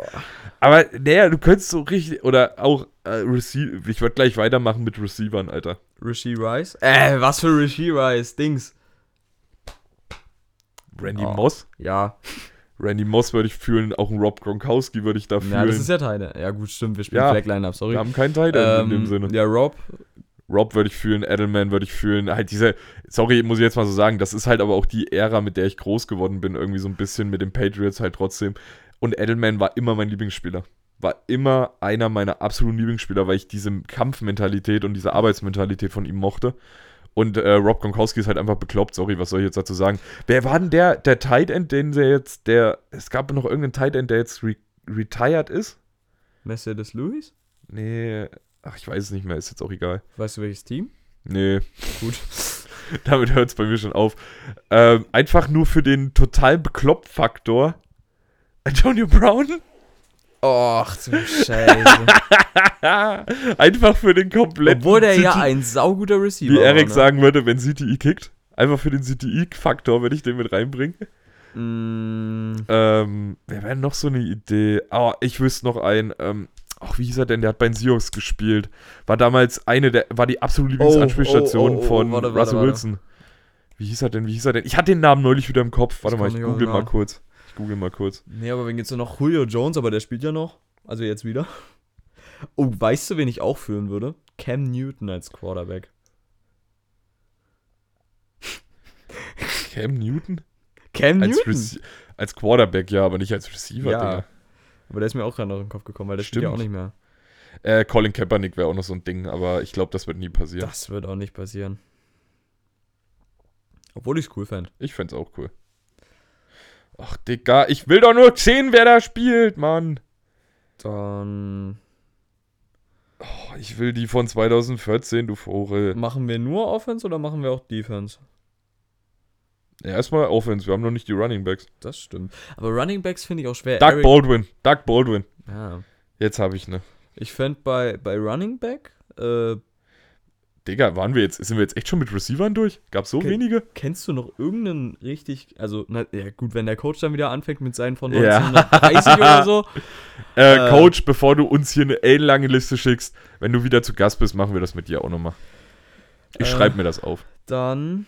aber naja, du könntest so richtig. Oder auch äh, Receiver. Ich würde gleich weitermachen mit Receivern, Alter. Rishi Rice? Äh, was für Rishi Rice? Dings. Randy Oh. Moss. Ja. Randy Moss würde ich fühlen. Auch ein Rob Gronkowski würde ich da fühlen. Ja, das ist ja Teile. Ja, gut, stimmt. Wir spielen Ja. Flag Lineup, sorry. Wir haben keinen Tight End in dem Ähm, Sinne. Ja, Rob. Rob würde ich fühlen, Edelman würde ich fühlen. Halt diese, sorry, muss ich jetzt mal so sagen, das ist halt aber auch die Ära, mit der ich groß geworden bin, irgendwie so ein bisschen mit den Patriots halt trotzdem. Und Edelman war immer mein Lieblingsspieler. War immer einer meiner absoluten Lieblingsspieler, weil ich diese Kampfmentalität und diese Arbeitsmentalität von ihm mochte. Und äh, Rob Gronkowski ist halt einfach bekloppt, sorry, was soll ich jetzt dazu sagen? Wer war denn der, der Tight End, den der jetzt, der, es gab noch irgendeinen Tight End, der jetzt re retired ist? Mercedes Lewis? Nee, ach, ich weiß es nicht mehr, ist jetzt auch egal. Weißt du welches Team? Nee, Gut. <laughs> damit hört es bei mir schon auf. Ähm, einfach nur für den totalen Beklopp-Faktor. Antonio Brown? Och, du Scheiße. <laughs> einfach für den kompletten. Obwohl der ja ein sauguter Receiver Wie war, ne? sagen würde, wenn CTI kickt. Einfach für den CTI-Faktor, wenn ich den mit reinbringe. Mm, Ähm, wer wäre noch so eine Idee? Oh, ich wüsste noch einen. Ähm, ach, wie hieß er denn? Der hat bei den Seahawks gespielt. War damals eine der, war die absolute Lieblingsanspielstation oh, oh, oh, von warte, warte, Russell warte. Wilson. Wie hieß er denn? Wie hieß er denn? Ich hatte den Namen neulich wieder im Kopf. Warte Ich mal, ich google mal kurz. Ich google mal kurz. nee, aber wen geht's denn noch? Julio Jones, aber der spielt ja noch. Also jetzt wieder. Oh, weißt du, wen ich auch führen würde? Cam Newton als Quarterback. Cam Newton? Cam Als, Newton? Rece als Quarterback, ja, aber nicht als Receiver, Ja. Digga. Aber der ist mir auch gerade noch in den Kopf gekommen, weil der spielt ja auch Stimmt. nicht mehr. Äh, Colin Kaepernick wäre auch noch so ein Ding, aber ich glaube, das wird nie passieren. Das wird auch nicht passieren. Obwohl ich es cool fände. Ich fände es auch cool. Ach, Digga, ich will doch nur sehen, wer da spielt, Mann. Dann Oh, ich will die von 2014, du Vogel. machen wir nur Offense oder machen wir auch Defense? Ja, erstmal Offense, wir haben noch nicht die Running Backs. Das stimmt. Aber Running Backs finde ich auch schwer. Doug Eric- Baldwin, Doug Baldwin. Ja. Jetzt habe ich ne. Ich fände bei, bei Running Back, äh, Digga, waren wir jetzt, sind wir jetzt echt schon mit Receivern durch? Gab's so wenige? kennst du noch irgendeinen richtig, also, na, ja gut, wenn der Coach dann wieder anfängt mit seinen von Ja. 1930 oder so. <laughs> Äh, Äh. Coach, bevor du uns hier eine ellenlange Liste schickst, wenn du wieder zu Gast bist, machen wir das mit dir auch nochmal. Ich Äh. schreibe mir das auf. Dann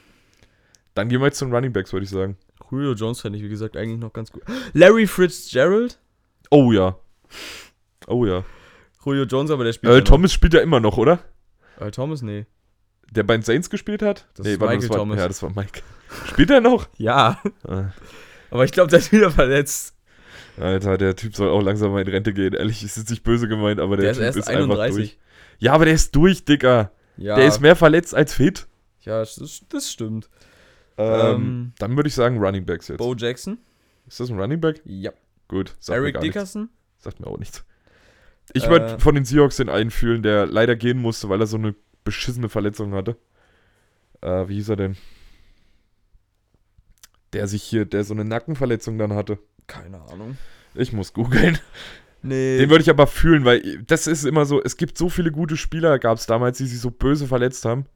Dann gehen wir jetzt zu den Running Backs, würde ich sagen. Julio Jones fände ich, wie gesagt, eigentlich noch ganz gut. Larry Fitzgerald? Oh ja. Oh ja. Julio Jones, aber der spielt Earl ja noch. Thomas spielt ja immer noch, oder? Earl Thomas, nee. Der bei den Saints gespielt hat? Das ist warte, Michael war, Thomas. Ja, das war Mike. <laughs> Spielt er noch? Ja, Ah, aber ich glaube, der ist wieder verletzt. Alter, der Typ soll auch langsam mal in Rente gehen. Ehrlich, ist jetzt nicht böse gemeint, aber der, Der, ist Typ erst ist einfach durch. 31. Ja, aber der ist durch, Digga. Ja, Der ist mehr verletzt als fit. ja das, das stimmt. Ähm, Ähm, dann würde ich sagen Running Backs jetzt. Bo Jackson? Ist das ein Running Back? Ja. Gut. Sagt Eric gar nichts. Dickerson? Sagt mir auch nichts. Ich würde Äh, von den Seahawks den einen fühlen, der leider gehen musste, weil er so eine beschissene Verletzung hatte. Äh, wie hieß er denn? Der sich hier, der so eine Nackenverletzung dann hatte. Keine Ahnung. Ich muss googeln. Nee. Den würde ich aber fühlen, weil das ist immer so, es gibt so viele gute Spieler, gab es damals, die sich so böse verletzt haben,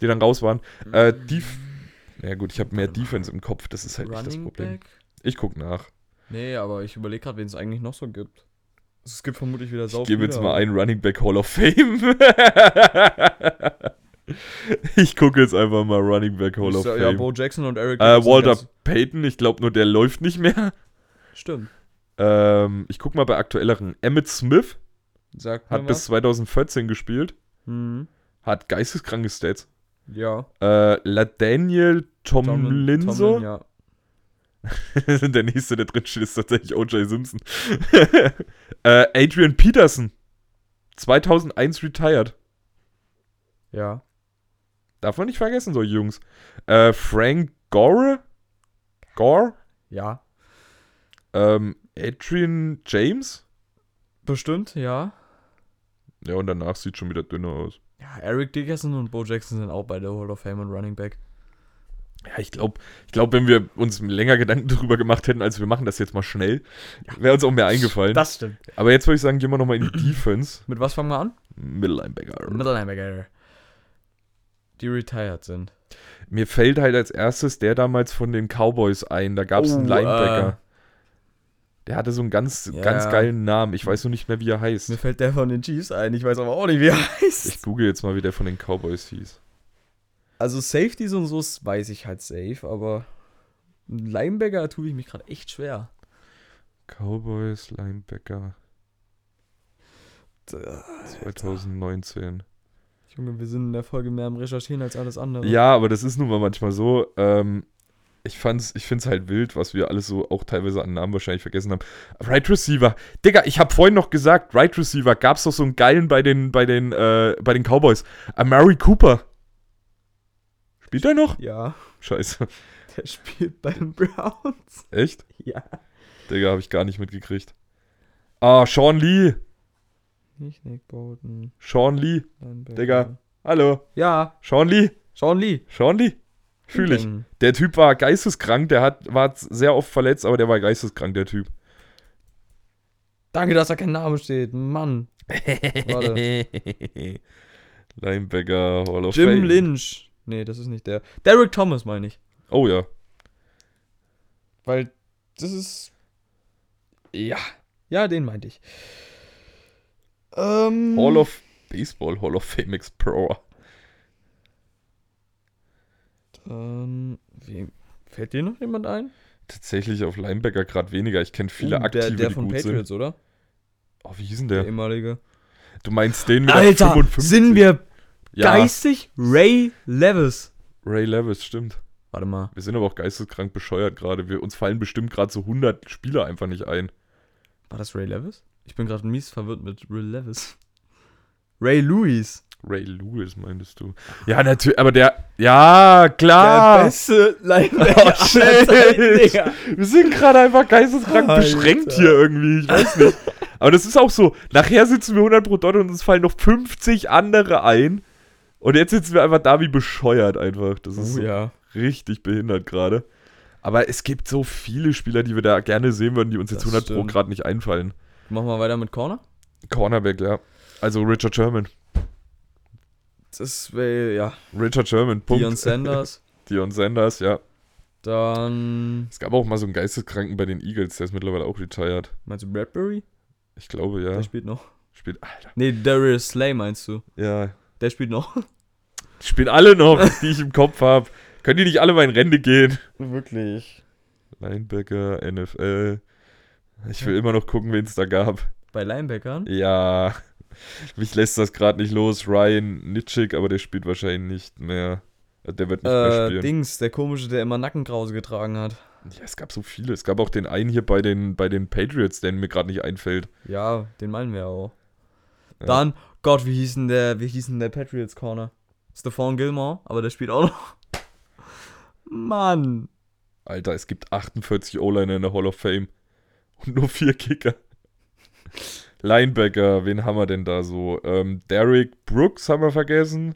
die dann raus waren. Äh, die. Ja gut, ich habe mehr Defense im Kopf, das ist halt nicht das Running Problem. Back? Ich guck nach. Nee, aber ich überlege gerade, wen es eigentlich noch so gibt. Es gibt vermutlich wieder sau Ich gebe jetzt mal einen Running Back Hall of Fame. <laughs> ich gucke jetzt einfach mal Running Back Hall of Ja, Fame. Bo Jackson und Eric äh, Walter Payton, ich glaube nur, der läuft nicht mehr. Stimmt. Ähm, ich guck mal bei aktuelleren. Emmett Smith Sagt hat bis was? 2014 gespielt, Mhm. hat geisteskranke Stats. Ja. Äh, LaDaniel Tomlinso. Tomlin, ja. <laughs> der nächste, der drin steht, ist tatsächlich O.J. Simpson. <laughs> äh, Adrian Peterson. 2001 retired. Ja. Darf man nicht vergessen, solche Jungs. Äh, Frank Gore? Gore? Ja. Ähm, Adrian James? Bestimmt, ja. Ja, und danach sieht schon wieder dünner aus. Ja, Eric Dickerson und Bo Jackson sind auch bei der Hall of Fame und Running Back. Ja, ich glaube, ich glaub, wenn wir uns länger Gedanken darüber gemacht hätten, als wir machen das jetzt mal schnell, wäre uns auch mehr eingefallen. Das stimmt. Aber jetzt würde ich sagen, gehen wir nochmal in die Defense. Mit was fangen wir an? Middle Linebacker. Middle Linebacker. Die retired sind. Mir fällt halt als erstes der damals von den Cowboys ein. Da gab es einen Oh, Linebacker. Der hatte so einen ganz, Ja. ganz geilen Namen. Ich weiß nur nicht mehr, wie er heißt. Mir fällt der von den Chiefs ein. Ich weiß aber auch nicht, wie er heißt. Ich google jetzt mal, wie der von den Cowboys hieß. Also Safeties und so weiß ich halt safe, aber Linebacker tue ich mich gerade echt schwer. Cowboys Linebacker 2019. Junge, wir sind in der Folge mehr am Recherchieren als alles andere. Ja, aber das ist nun mal manchmal so. Ähm, ich fand's, ich find's halt wild, was wir alles so auch teilweise an Namen wahrscheinlich vergessen haben. Right Receiver. Digga, ich habe vorhin noch gesagt, Right Receiver gab's doch so einen geilen bei den, bei den, äh, bei den Cowboys. Amari Cooper. Spielt er noch? Ja, Scheiße. der spielt bei den Browns. Echt? Ja. Digga, habe ich gar nicht mitgekriegt. Ah, Sean Lee. Nicht Nick Bolton. Sean Lee. Digga. Hallo. Ja, Sean Lee. Sean Lee. Sean Lee. Fühl ich. denken. Der Typ war geisteskrank, der hat, war sehr oft verletzt, aber der war geisteskrank, der Typ. Danke, dass da kein Name steht. Mann. Warte. <laughs> Linebacker Hall of Jim Fame. Lynch. Nee, das ist nicht der. Derek Thomas meine ich. Oh ja. Weil das ist. Ja. Ja, den meinte ich. Ähm, Hall of Baseball, Hall of Fame Explorer. Ähm, wem, fällt dir noch jemand ein? Tatsächlich auf Linebacker gerade weniger. Ich kenne viele Uh, aktive, der, der die von gut Patriots, sind. oder? Oh, wie hieß denn Der der? ehemalige. Du meinst den mit Alter, der 55? sind wir ja, geistig? Ray Levis. Ray Levis, stimmt. Warte mal. Wir sind aber auch geisteskrank bescheuert gerade. Wir- Uns fallen bestimmt gerade so 100 Spieler einfach nicht ein. War das Ray Levis? Ich bin gerade mies verwirrt mit Ray Levis. <laughs> Ray Lewis. Ray Lewis meintest du? Ja, natürlich, aber der, ja, klar. beste Linebacker Oh, shit. Wir sind gerade einfach geisteskrank Alter. beschränkt hier irgendwie, ich weiß nicht. Aber das ist auch so, nachher sitzen wir 100 pro Dot und uns fallen noch 50 andere ein. Und jetzt sitzen wir einfach da wie bescheuert einfach. Das ist Oh so ja. richtig behindert gerade. Aber es gibt so viele Spieler, die wir da gerne sehen würden, die uns jetzt Das 100 pro stimmt. gerade nicht einfallen. Machen wir weiter mit Corner. Cornerback, ja. Also Richard Sherman. Das wäre, ja. Richard Sherman, Punkt. Dion Sanders. <laughs> Dion Sanders, ja. Dann. Es gab auch mal so einen Geisteskranken bei den Eagles, der ist mittlerweile auch retired. Meinst du Bradbury? Ich glaube, ja. Der spielt noch. Spielt, Alter. Nee, Darius Slay meinst du? Ja. Der spielt noch. <laughs> Die spielen alle noch, die ich im Kopf habe. Können die nicht alle mal in Rente gehen? Wirklich. Linebacker, NFL. Ich will immer noch gucken, wen es da gab. Bei Linebackern? Ja. Mich lässt das gerade nicht los. Ryan Nitschik, aber der spielt wahrscheinlich nicht mehr. Äh, Der wird nicht mehr Äh, spielen. Dings, der komische, der immer Nackenkrause getragen hat. Ja, es gab so viele. Es gab auch den einen hier bei den, bei den Patriots, der mir gerade nicht einfällt. Ja, den meinen wir auch. Ja. Dann, Gott, wie hieß denn der, wie hieß denn der Patriots Corner? Stephon Gilmore, aber der spielt auch noch. Mann. Alter, es gibt 48 O-Liner in der Hall of Fame. Und nur vier Kicker. Linebacker, wen haben wir denn da so? Ähm, Derek Brooks haben wir vergessen.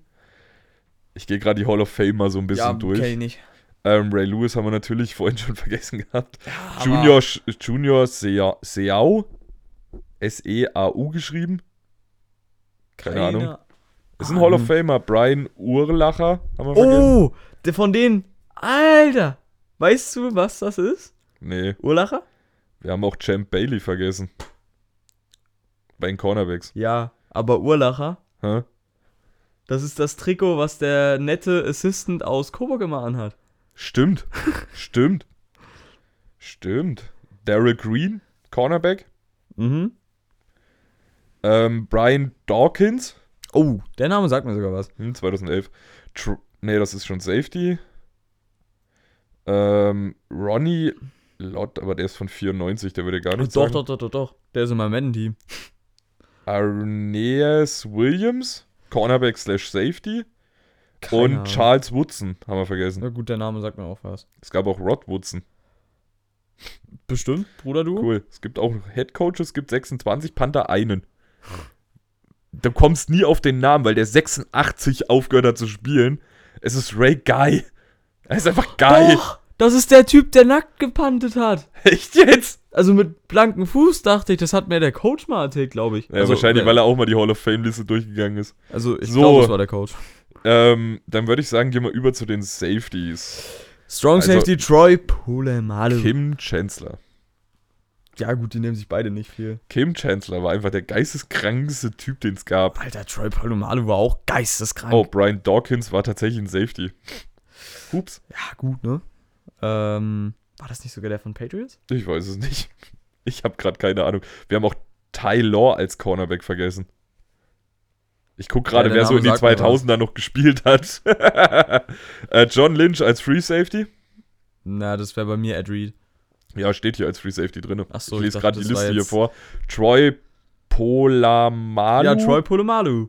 Ich gehe gerade die Hall of Fame mal so ein bisschen ja, durch. kenn ich nicht. Ähm, Ray Lewis haben wir natürlich <laughs> vorhin schon vergessen gehabt. Aber- Junior, Junior Sea- Seau. S-E-A-U geschrieben. Keine Ahnung. Ist ein Hall of Famer. Brian Urlacher haben wir vergessen. Oh, der von denen. Alter. Weißt du, was das ist? Nee, Urlacher? wir haben auch Champ Bailey vergessen. Bei den Cornerbacks. Ja, aber Urlacher, Hä? das ist das Trikot, was der nette Assistant aus Coburg immer anhat. Stimmt. <laughs> Stimmt. Stimmt. Daryl Green, Cornerback. Mhm. Ähm, Brian Dawkins, Oh, der Name sagt mir sogar was. hm, 2011. Tr nee, das ist schon Safety. Ähm, Ronnie Lott, aber der ist von 94, der würde gar nicht Doch, sagen. doch, doch, doch, doch. Der ist in meinem Madden-Team. Arneas Williams, Cornerback slash Safety. Keine und Ahnung. Charles Woodson haben wir vergessen. Na gut, der Name sagt mir auch was. Es gab auch Rod Woodson. Bestimmt, Bruder, du? Cool. Es gibt auch Head Coaches, es gibt 26, Panther einen. Du kommst nie auf den Namen, weil der 86 aufgehört hat zu spielen. Es ist Ray Guy. Er ist einfach geil. Doch, das ist der Typ, der nackt gepantet hat. <laughs> Echt jetzt? Also mit blankem Fuß dachte ich, das hat mir der Coach mal erzählt, glaube ich. Ja, also, wahrscheinlich, weil er auch mal die Hall of Fame-Liste durchgegangen ist. Also ich So. glaube, das war der Coach. Ähm, dann würde ich sagen, gehen wir über zu den Safeties. Strong Also- Safety Troy Polamalu. Kim Chancellor. Ja gut, die nehmen sich beide nicht viel. Kim Chancellor war einfach der geisteskrankste Typ, den es gab. Alter, Troy Polamalu war auch geisteskrank. Oh, Brian Dawkins war tatsächlich ein Safety. Hups, Ja, gut, ne? Ähm, war das nicht sogar der von Patriots? ich weiß es nicht. <laughs> Ich habe gerade keine Ahnung. Wir haben auch Ty Law als Cornerback vergessen. Ich gucke gerade, Ja, wer so in die sagt mir was. 2000er noch gespielt hat. <laughs> äh, John Lynch als Free Safety. Na, das wäre bei mir Ed Reed. Ja, steht hier als Free Safety drin. Ach so, ich lese gerade die Liste hier vor. Troy Polamalu. Ja, Troy Polamalu.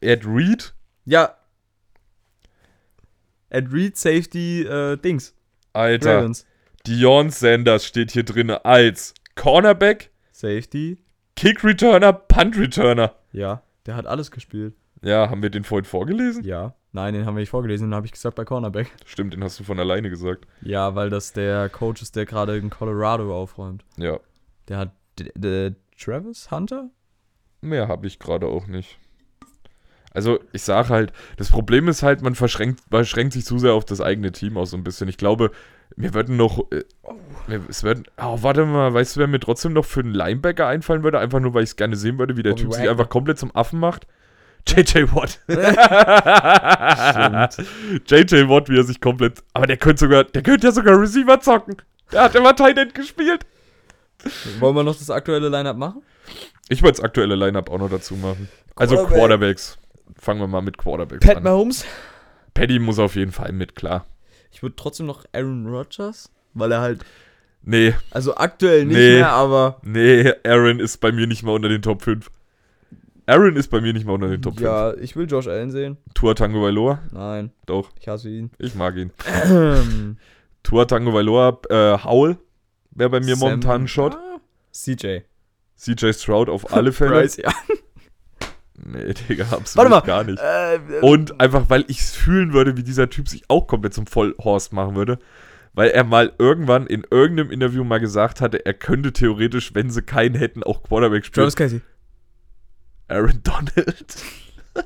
Ed Reed. Ja. Ed Reed Safety äh, Dings. Alter. Ravens. Dion Sanders steht hier drin als Cornerback, Safety. Kick Returner, Punt Returner. Ja, der hat alles gespielt. Ja, haben wir den vorhin vorgelesen? Ja. Nein, den haben wir nicht vorgelesen, den habe ich gesagt bei Cornerback. Stimmt, den hast du von alleine gesagt. Ja, weil das der Coach ist, der gerade in Colorado aufräumt. Ja, Der hat d- d- Travis Hunter? mehr habe ich gerade auch nicht. Also, ich sage halt, das Problem ist halt, man verschränkt, beschränkt sich zu sehr auf das eigene Team auch so ein bisschen. Ich glaube, mir würden noch. Äh, mir, es werden. Oh, warte mal, weißt du, wer mir trotzdem noch für einen Linebacker einfallen würde? Einfach nur, weil ich es gerne sehen würde, wie der Bobby Typ sich Wagner. einfach komplett zum Affen macht. <laughs> JJ Watt. <laughs> JJ Watt, wie er sich komplett. Aber der könnte sogar. Der könnte ja sogar Receiver zocken. Der hat immer Tight End gespielt. Wollen wir noch das aktuelle Lineup machen? Ich würde das aktuelle Lineup auch noch dazu machen. Also Quarterback. Quarterbacks. Fangen wir mal mit Quarterbacks Pat an. Mahomes. Paddy muss auf jeden Fall mit, klar. Ich würde trotzdem noch Aaron Rodgers, weil er halt, Nee, also aktuell nicht Nee. mehr, aber nee, Aaron ist bei mir nicht mal unter den Top 5. Aaron ist bei mir nicht mal unter den Top 5. ja, ich will Josh Allen sehen. Tua Tango Vailoa? Nein, Doch, ich hasse ihn. ich mag ihn. Ähm, Tua Tango Vailoa, äh, Howell wäre bei mir Sam- momentan ein Shot. Ah, CJ. CJ Stroud auf alle <laughs> Fälle. Bryce, ja. Nee, <laughs> Digga, absolut Warte mal. gar nicht. Äh, Und einfach, weil ich es fühlen würde, wie dieser Typ sich auch komplett zum Vollhorst machen würde. Weil er mal irgendwann in irgendeinem Interview mal gesagt hatte, er könnte theoretisch, wenn sie keinen hätten, auch Quarterback spielen. Travis Casey. Aaron Donald. <laughs>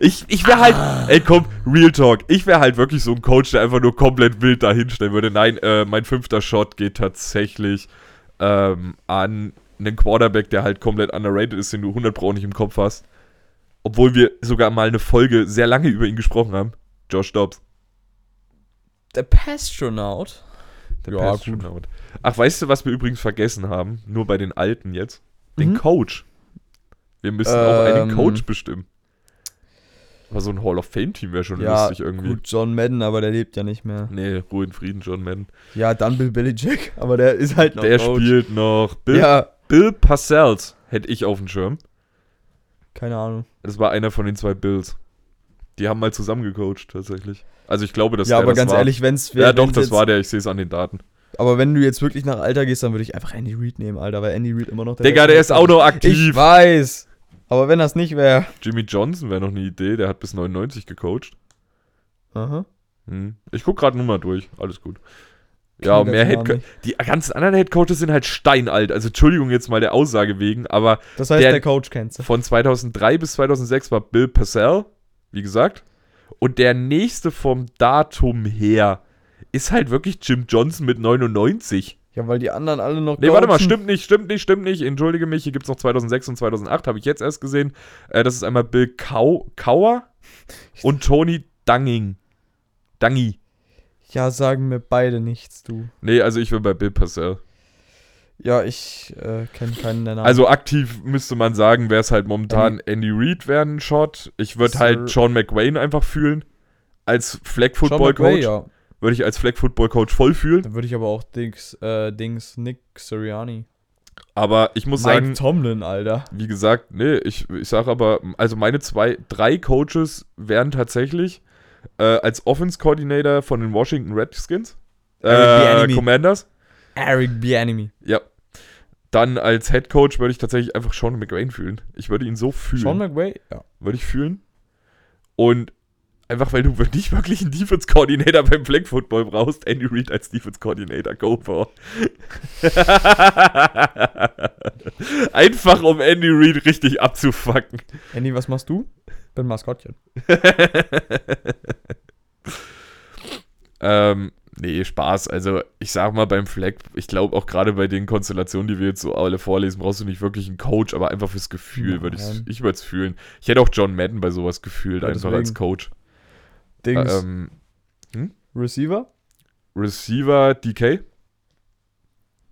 ich ich wäre halt, ey komm, Real Talk. Ich wäre halt wirklich so ein Coach, der einfach nur komplett wild dahinstellen würde. Nein, äh, mein fünfter Shot geht tatsächlich ähm, an einen Quarterback, der halt komplett underrated ist, den du 100 Pro nicht im Kopf hast. Obwohl wir sogar mal eine Folge sehr lange über ihn gesprochen haben. Josh Dobbs. Der Pastronaut. Der Ja, Pastronaut. Ach, weißt du, was wir übrigens vergessen haben? Nur bei den Alten jetzt? Den Mhm. Coach. Wir müssen auch einen Ähm. Coach bestimmen. Aber so ein Hall of Fame-Team wäre schon Ja, lustig irgendwie. gut, John Madden, aber der lebt ja nicht mehr. Nee, Ruhe in Frieden, John Madden. Ja, dann Bill Belichick, aber der ist halt noch Der Coach. spielt noch. Bill, Ja, Bill Parcells hätte ich auf dem Schirm. keine Ahnung. Das war einer von den zwei Bills. Die haben mal zusammen gecoacht, tatsächlich. Also ich glaube, dass ja, der aber das ganz war. ehrlich, wenn's Ja, doch, das war der. Ich sehe es an den Daten. Aber wenn du jetzt wirklich nach Alter gehst, dann würde ich einfach Andy Reid nehmen, Alter, weil Andy Reid immer noch der Digga, der ist auch noch aktiv. Ich weiß. Aber wenn das nicht wäre. Jimmy Johnson wäre noch eine Idee. Der hat bis 99 gecoacht. Aha. Hm. Ich guck gerade nur mal durch. Alles gut. Ja, und mehr Namen Head nicht. Die ganzen anderen Headcoaches sind halt steinalt. Also Entschuldigung jetzt mal der Aussage wegen, aber Das heißt, Der- der, Coach kennst du. von 2003 bis 2006 war Bill Parcell, wie gesagt. Und der nächste vom Datum her ist halt wirklich Jim Johnson mit 99. Ja, weil die anderen alle noch. Nee, warte mal, stimmt nicht, stimmt nicht, stimmt nicht. Entschuldige mich, hier gibt es noch 2006 und 2008, habe ich jetzt erst gesehen. Äh, das ist einmal Bill Kau Kauer und Tony Danging. Dangi. Ja, sagen mir beide nichts, du. Nee, also ich will bei Bill Parcell. Ja, ich äh, kenne keinen der Namen. Also aktiv müsste man sagen, wäre es halt momentan Andy Reid wäre ein Shot. Ich würde halt Sean McWayne einfach fühlen. Als Flag Football Coach. ja. Würde ich als Flag Football Coach voll fühlen. Dann würde ich aber auch Dings, äh, Dings, Nick Sirianni. Aber ich muss Mike sagen, Tomlin, Alter. wie gesagt, nee, ich, ich sage aber, also meine zwei, drei Coaches wären tatsächlich äh, als Offense Coordinator von den Washington Redskins. Eric Äh. Commanders. Eric Bianimi. Ja. Dann als Head Coach würde ich tatsächlich einfach Sean McWayne fühlen. Ich würde ihn so fühlen. Sean McVay? Ja. würde ich fühlen. Und einfach, weil du <laughs> nicht wirklich einen Defense Coordinator beim Flag Football brauchst, Andy Reid als Defense Coordinator, go for. <laughs> einfach um Andy Reid richtig abzufacken. Andy, was machst du? Bin Maskottchen. <laughs> ähm, nee, Spaß. Also, ich sag mal beim Flag, ich glaube auch gerade bei den Konstellationen, die wir jetzt so alle vorlesen, brauchst du nicht wirklich einen Coach, aber einfach fürs Gefühl würde ich ich würde es fühlen. Ich hätte auch John Madden bei sowas gefühlt, Ja, einfach als. Coach. Dings. Ähm, Receiver? Receiver DK.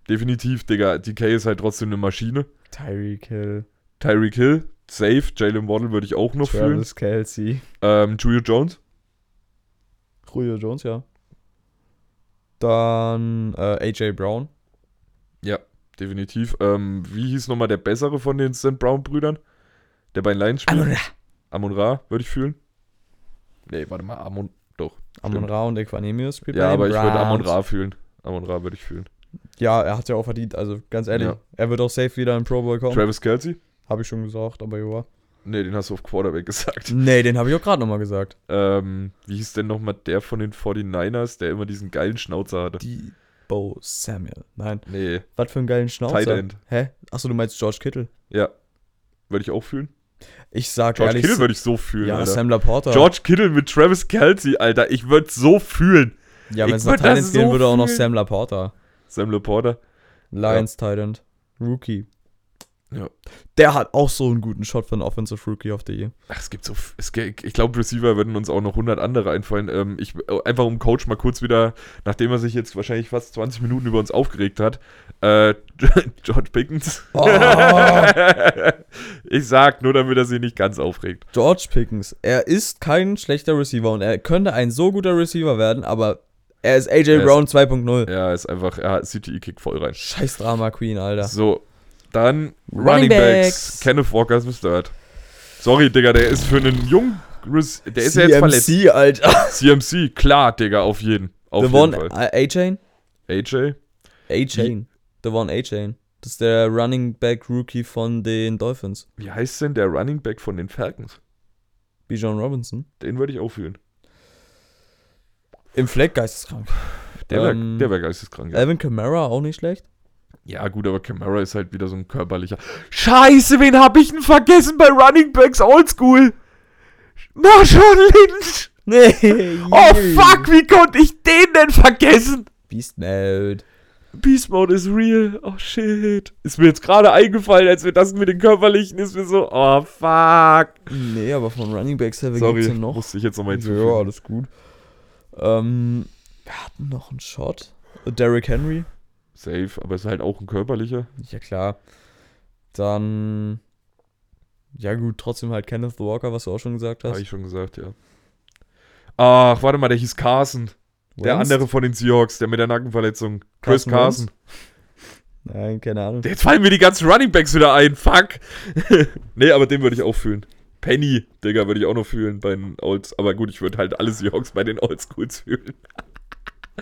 Definitiv, Digga. DK ist halt trotzdem eine Maschine. Tyreek Hill. Tyreek Hill, safe. Jalen Waddle würde ich auch noch fühlen. Travis Kelsey. Ähm, Julio Jones. Julio Jones, ja. Dann äh, AJ Brown. Ja, definitiv. Ähm, wie hieß nochmal der bessere von den St. Brown-Brüdern? Der bei den Lions spielt? Amon Ra, würde ich fühlen. Nee, warte mal, Amon. Doch. Amon. Ra und Equanimous spielt Ja, aber ich würde Amon. Ra fühlen. Amon Ra würde ich fühlen. Ja, er hat ja auch verdient, also ganz ehrlich. Ja. Er wird auch safe wieder in Pro Bowl kommen. Travis Kelsey? Habe ich schon gesagt, aber ja. Nee, den hast du auf Quarterback gesagt. Nee, den habe ich auch gerade nochmal gesagt. Ähm, wie hieß denn nochmal der von den 49ers, der immer diesen geilen Schnauzer hatte? Die Bo Samuel. Nein. Nee, Was für einen geilen Schnauzer. Tight End. Hä? Achso, du meinst George Kittle. ja. Würde ich auch fühlen. Ich sag George ehrlich. Kittle würde ich so fühlen, ja, Alter. Sam Laporta. George Kittle mit Travis Kelsey, Alter. Ich würde so fühlen. ja, wenn es nach Titans gehen so würde, auch noch. Sam Laporta. Sam Laporta. Lions Titan. Rookie. Ja. Der hat auch so einen guten Shot für einen Offensive Rookie of the Year. Ach, es gibt so. Es, ich glaube, Receiver würden uns auch noch 100 andere einfallen. Ähm, ich, einfach um Coach mal kurz wieder, nachdem er sich jetzt wahrscheinlich fast 20 Minuten über uns aufgeregt hat, äh, <laughs> George Pickens. Oh. <laughs> ich sag nur, damit er sich nicht ganz aufregt. George Pickens. Er ist kein schlechter Receiver und er könnte ein so guter Receiver werden, aber er ist AJ Er Brown 2.0. Er ist einfach, er hat CTE-Kick voll rein. Scheiß Drama Queen, Alter. So, dann Running Running Backs. Backs. Kenneth Walker ist Mr. Sorry, Digga, der ist für einen jungen. Der ist ja jetzt verletzt. CMC, Alter. <laughs> CMC, klar, Digga, auf jeden. Auf The jeden One Fall. A-Chain? AJ? A-Chain. The One A-Chain. Das ist der Running Back Rookie von den Dolphins. Wie heißt denn der Running Back von den Falcons? Bijan Robinson. Den würde ich auch fühlen. Im Fleck geisteskrank. Der wäre Ähm, wär geisteskrank. Ja. Alvin Kamara auch nicht schlecht. Ja, gut, aber Camara ist halt wieder so ein körperlicher. Scheiße, wen hab ich denn vergessen bei Running Backs Oldschool? Marshawn Lynch! <laughs> Nee. Oh fuck, wie konnte ich den denn vergessen? Beast Mode. Beast Mode is real. Oh shit. Ist mir jetzt gerade eingefallen, als wir das mit den körperlichen ist mir so, oh fuck. Nee, aber von Running Backs her, wer Sorry, gibt's denn noch? musste ich jetzt nochmal Ja, hinzufügen. alles gut. Ähm, wir hatten noch einen Shot. Derrick Henry. Safe, aber ist halt auch ein körperlicher. Ja, klar. Dann. Ja, gut, trotzdem halt Kenneth Walker, was du auch schon gesagt Habe hast. ich schon gesagt, ja. Ach, warte mal, der hieß Carson. Der andere von den Seahawks, der mit der Nackenverletzung. Chris Carson Carson. Nein, keine Ahnung. Jetzt fallen mir die ganzen Running Backs wieder ein. Fuck. <laughs> nee, aber den würde ich auch fühlen. Penny, Digga, würde ich auch noch fühlen bei den Olds. Aber gut, ich würde halt alle Seahawks bei den Oldschools fühlen.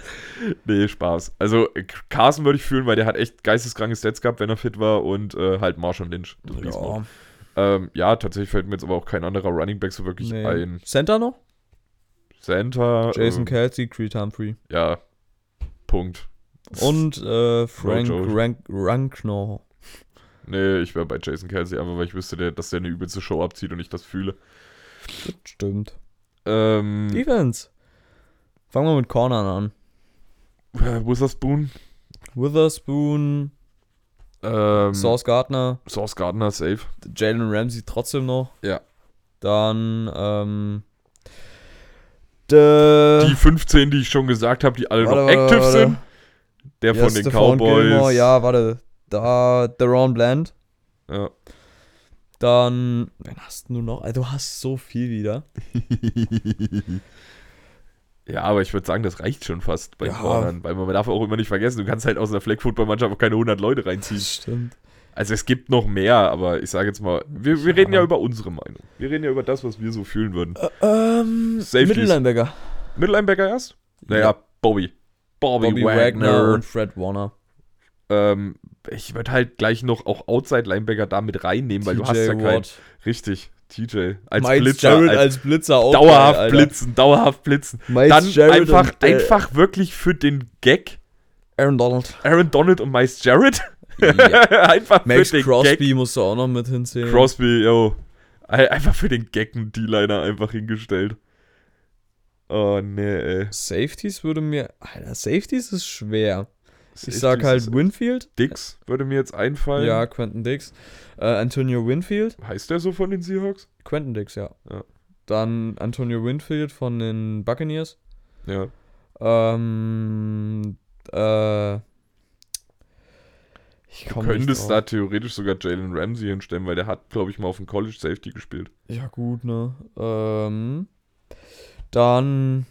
<laughs> nee, Spaß. Also, äh, Carson würde ich fühlen, weil der hat echt geisteskranke Stats gehabt, wenn er fit war. Und äh, halt Marshall Lynch. Das. Ja, ähm, ja, tatsächlich fällt mir jetzt aber auch kein anderer Running Back so wirklich nee. ein. Center noch? Center. Jason ähm, Kelsey, Creed Humphrey. Ja. Punkt. Und äh, Frank. Rank Ranknor. Nee, ich wäre bei Jason Kelsey, einfach weil ich wüsste, der, dass der eine übelste Show abzieht und ich das fühle. Stimmt. Ähm, Defense. Fangen wir mit Cornern an. Äh, Boone? Witherspoon, Ähm, Sauce Gardner, Source Gardner, safe. Jalen Ramsey trotzdem noch. Ja. Dann, ähm. De, Die 15, die ich schon gesagt habe, die alle Warte, noch warte. sind. Der ja, von den Stephon Cowboys. Gilmore, ja, warte. Da, Deron Bland. Ja. Dann, wen hast du noch? Du hast so viel wieder. <laughs> ja, aber ich würde sagen, das reicht schon fast bei Ja. Cornern, weil man darf auch immer nicht vergessen, du kannst halt aus einer Flag-Football-Mannschaft auch keine 100 Leute reinziehen. Stimmt. Also es gibt noch mehr, aber ich sage jetzt mal, wir, wir Ja. reden ja über unsere Meinung. Wir reden ja über das, was wir so fühlen würden. Ähm, Safeties. Mittellinebacker. Mittellinebacker erst? Naja, Bobby. Bobby, Bobby Wagner. Wagner und Fred Warner. Ähm, ich würde halt gleich noch auch Outside-Linebacker da mit reinnehmen, weil du hast ja TJ keinen. Watt. Richtig, TJ. Als Miles Blitzer. Jarrett als als Blitzer auch. dauerhaft Alter. blitzen, dauerhaft blitzen. Miles Dann Jarrett einfach, und, äh, einfach wirklich für den Gag Aaron Donald. Aaron Donald und Miles Jarrett. Ja. <laughs> einfach Max für den Crosby musst du auch noch mit hinzählen. Gag. Crosby, yo. Ein- Einfach für den Gag einen D-Liner einfach hingestellt. Oh, nee, ey. Safeties würde mir. Alter, Safeties ist schwer. Ich sag halt Winfield. Dix würde mir jetzt einfallen. Ja, Quentin Dix. Äh, Antonio Winfield. Heißt der so von den Seahawks? Quentin Dix, ja. Ja. Dann Antonio Winfield von den Buccaneers. Ja. Ähm. Äh. Ich Du könntest da theoretisch sogar Jalen Ramsey hinstellen, weil der hat, glaube ich, mal auf dem College Safety gespielt. Ja, gut, ne? Ähm. Dann.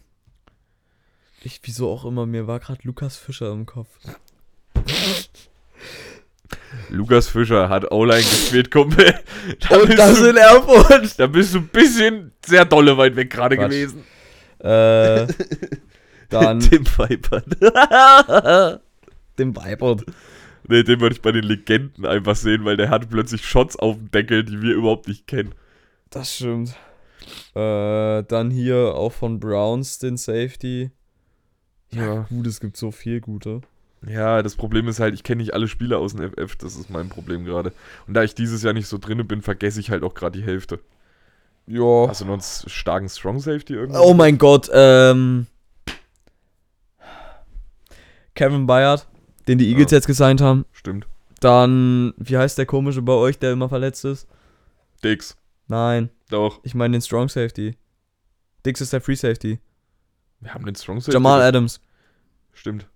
Ich, wieso auch immer, mir war gerade Lukas Fischer im Kopf. Lukas Fischer hat O-Line gespielt, Kumpel. Da Und bist das du, in Erfurt! da bist du ein bisschen sehr dolle weit weg gerade gewesen. Äh. <laughs> Dann. Tim Viper. dem Weibert. <laughs> nee, den würde ich bei den Legenden einfach sehen, weil der hat plötzlich Shots auf dem Deckel, die wir überhaupt nicht kennen. Das stimmt. Äh, dann hier auch von Browns den Safety. Ja, Ja. gut, es gibt so viel gute. Ja, das Problem ist halt, ich kenne nicht alle Spieler aus dem FF, das ist mein Problem gerade. Und da ich dieses Jahr nicht so drinne bin, vergesse ich halt auch gerade die Hälfte. Ja. Hast du noch einen starken Strong Safety irgendwie? Oh mein Gott, ähm. Kevin Bayard, den die Eagles Ja. jetzt gesigned haben. Stimmt. Dann, wie heißt der komische bei euch, der immer verletzt ist? Dix. Nein, Doch. ich meine den Strong Safety. Dix ist der Free Safety. Wir haben den Strong Safety. Jamal Adams, Stimmt.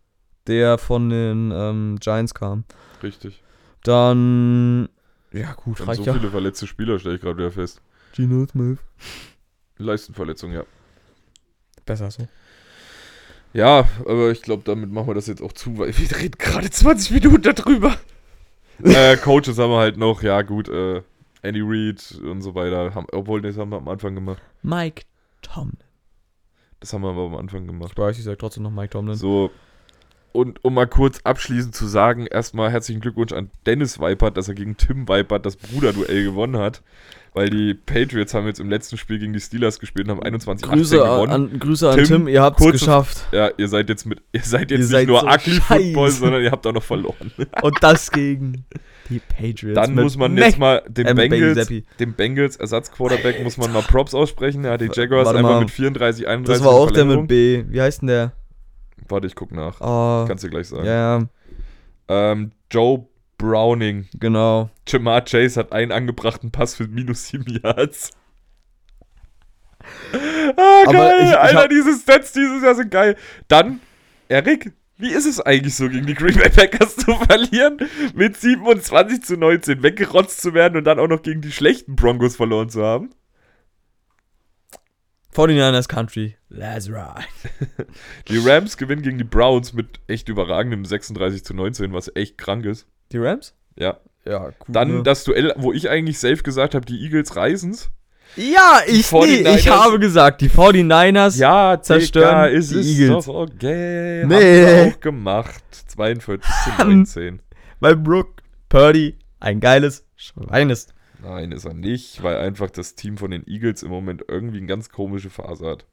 der von den ähm, Giants kam. Richtig. Dann, ja gut, reicht so ja. viele verletzte Spieler, stelle ich gerade wieder fest. Gino Smith. Leistenverletzung, ja. Besser so. Ja, aber ich glaube, damit machen wir das jetzt auch zu, weil wir reden gerade 20 Minuten darüber. <laughs> äh, Coaches haben wir halt noch, ja gut, äh, Andy Reid und so weiter. Haben, obwohl, das haben wir am Anfang gemacht. Mike Tomlin. Das haben wir aber am Anfang gemacht. Ich weiß, ich sag trotzdem noch Mike Tomlin. So. Und um mal kurz abschließend zu sagen, erstmal herzlichen Glückwunsch an Dennis Weipert, dass er gegen Tim Weipert das Bruderduell gewonnen hat. Weil die Patriots haben jetzt im letzten Spiel gegen die Steelers gespielt und haben 21 Grüße gewonnen. an, Grüße an Tim, Tim, ihr habt's kurze- geschafft. ja, ihr seid jetzt mit, ihr seid jetzt Ihr nicht seid nur so ugly Football, scheiße. sondern ihr habt auch noch verloren. <laughs> Und das gegen die Patriots. Dann muss man Mac- jetzt mal dem Bengals, dem Bengals Ersatzquarterback muss man mal Props aussprechen. Er hat die Jaguars Warte einmal mal. mit 34, 31 Das war auch der mit B. Wie heißt denn der? Warte, ich guck nach. Oh, Kannst du gleich sagen. ja, Ähm, Joe Browning. genau. Jamar Chase hat einen angebrachten Pass für minus 7 Yards. Ah, Aber geil. ich- ich Alter, hab- diese Stats dieses Jahr sind geil. Dann, Erik, wie ist es eigentlich so, gegen die Green Bay Packers <laughs> zu verlieren? Mit 27 zu 19 weggerotzt zu werden und dann auch noch gegen die schlechten Broncos verloren zu haben? 49ers Country. Let's ride. <laughs> Die Rams gewinnen gegen die Browns mit echt überragendem 36 zu 19, was echt krank ist. Die Rams? Ja. Ja, cool. Dann das Duell, wo ich eigentlich safe gesagt habe, die Eagles reisen's. Ja, ich, nee, 49ers ich habe gesagt, die 49ers. Ja, zerstören Digga, ist die es Eagles. doch okay. Nee. Haben auch gemacht. 42 zu <laughs> Mann. 19. Weil Brooke Purdy ein geiles Schwein ist. Nein, ist er nicht, weil einfach das Team von den Eagles im Moment irgendwie eine ganz komische Phase hat.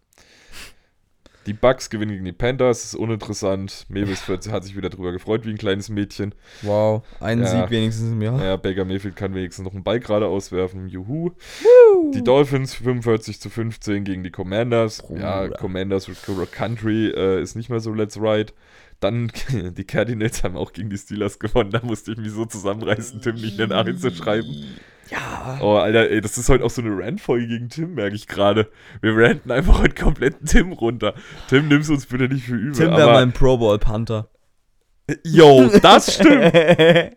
Die Bucks gewinnen gegen die Panthers, ist uninteressant. Mavis <laughs> wird- hat sich wieder drüber gefreut wie ein kleines Mädchen. Wow, ein Ja. Sieg wenigstens im Jahr. Naja, Baker Mayfield kann wenigstens noch einen Ball gerade auswerfen. Juhu. Die Dolphins 45 zu 15 gegen die Commanders. Ja, Bruder. Commanders Country äh, ist nicht mehr so Let's Ride. Dann <laughs> die Cardinals haben auch gegen die Steelers gewonnen. Da musste ich mich so zusammenreißen, Tim nicht in den Nachricht zu schreiben. Ja. Oh, Alter, ey, das ist heute auch so eine Rant-Folge gegen Tim, merke ich gerade. Wir ranten einfach heute komplett Tim runter. Tim, nimm's uns bitte nicht für übel. Tim wäre mein Pro Bowl Panther. Yo, das <laughs> stimmt.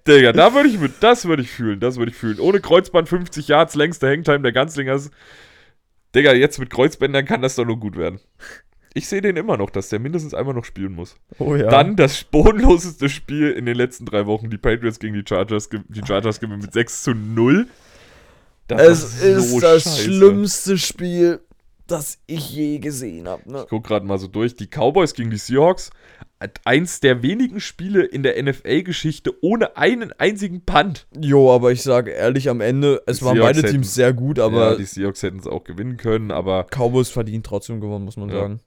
Digga, da würde ich mit, das würde ich fühlen, das würde ich fühlen. Ohne Kreuzband 50 Yards, längster Hangtime der Ganzlingers. Digga, jetzt mit Kreuzbändern kann das doch nur gut werden. Ich sehe den immer noch, dass der mindestens einmal noch spielen muss. Oh ja. Dann das bodenloseste Spiel in den letzten drei Wochen. Die Patriots gegen die Chargers. ge- Die Chargers gewinnen mit 6 zu 0. Das es ist so das scheiße. schlimmste Spiel, das ich je gesehen habe. Ne? Ich guck gerade mal so durch. Die Cowboys gegen die Seahawks. Eins der wenigen Spiele in der NFL-Geschichte ohne einen einzigen Punt. Jo, aber ich sage ehrlich, am Ende, es Die waren Seahawks beide Teams sehr gut, aber ja, die Seahawks hätten es auch gewinnen können, aber Cowboys verdient trotzdem gewonnen, muss man Ja. sagen.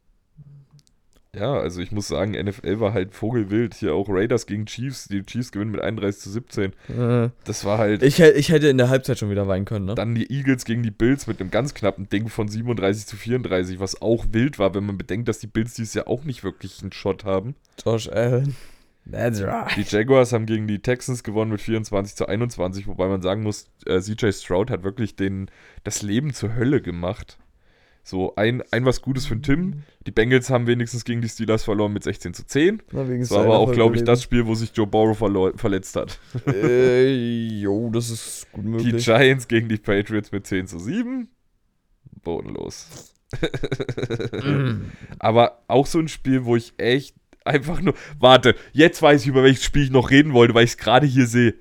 Ja, also ich muss sagen, NFL war halt vogelwild. Hier auch Raiders gegen Chiefs. Die Chiefs gewinnen mit 31 zu 17. Äh, Das war halt. ich, ich hätte in der Halbzeit schon wieder weinen können, ne? Dann die Eagles gegen die Bills mit einem ganz knappen Ding von 37 zu 34, was auch wild war, wenn man bedenkt, dass die Bills dieses Jahr auch nicht wirklich einen Shot haben. Josh Allen. That's right. Die Jaguars haben gegen die Texans gewonnen mit 24 zu 21, wobei man sagen muss, äh, CJ Stroud hat wirklich den, das Leben zur Hölle gemacht. So, ein, ein was Gutes für den Tim. Die Bengals haben wenigstens gegen die Steelers verloren mit 16 zu 10. Na, wegen Das war aber auch, glaube ich, das Spiel, wo sich Joe Burrow verlor- verletzt hat. äh, jo, das ist gut Die möglich. Giants gegen die Patriots mit 10 zu 7. Bodenlos. <laughs> Aber auch so ein Spiel, wo ich echt einfach nur. Warte, jetzt weiß ich, über welches Spiel ich noch reden wollte, weil ich es gerade hier sehe.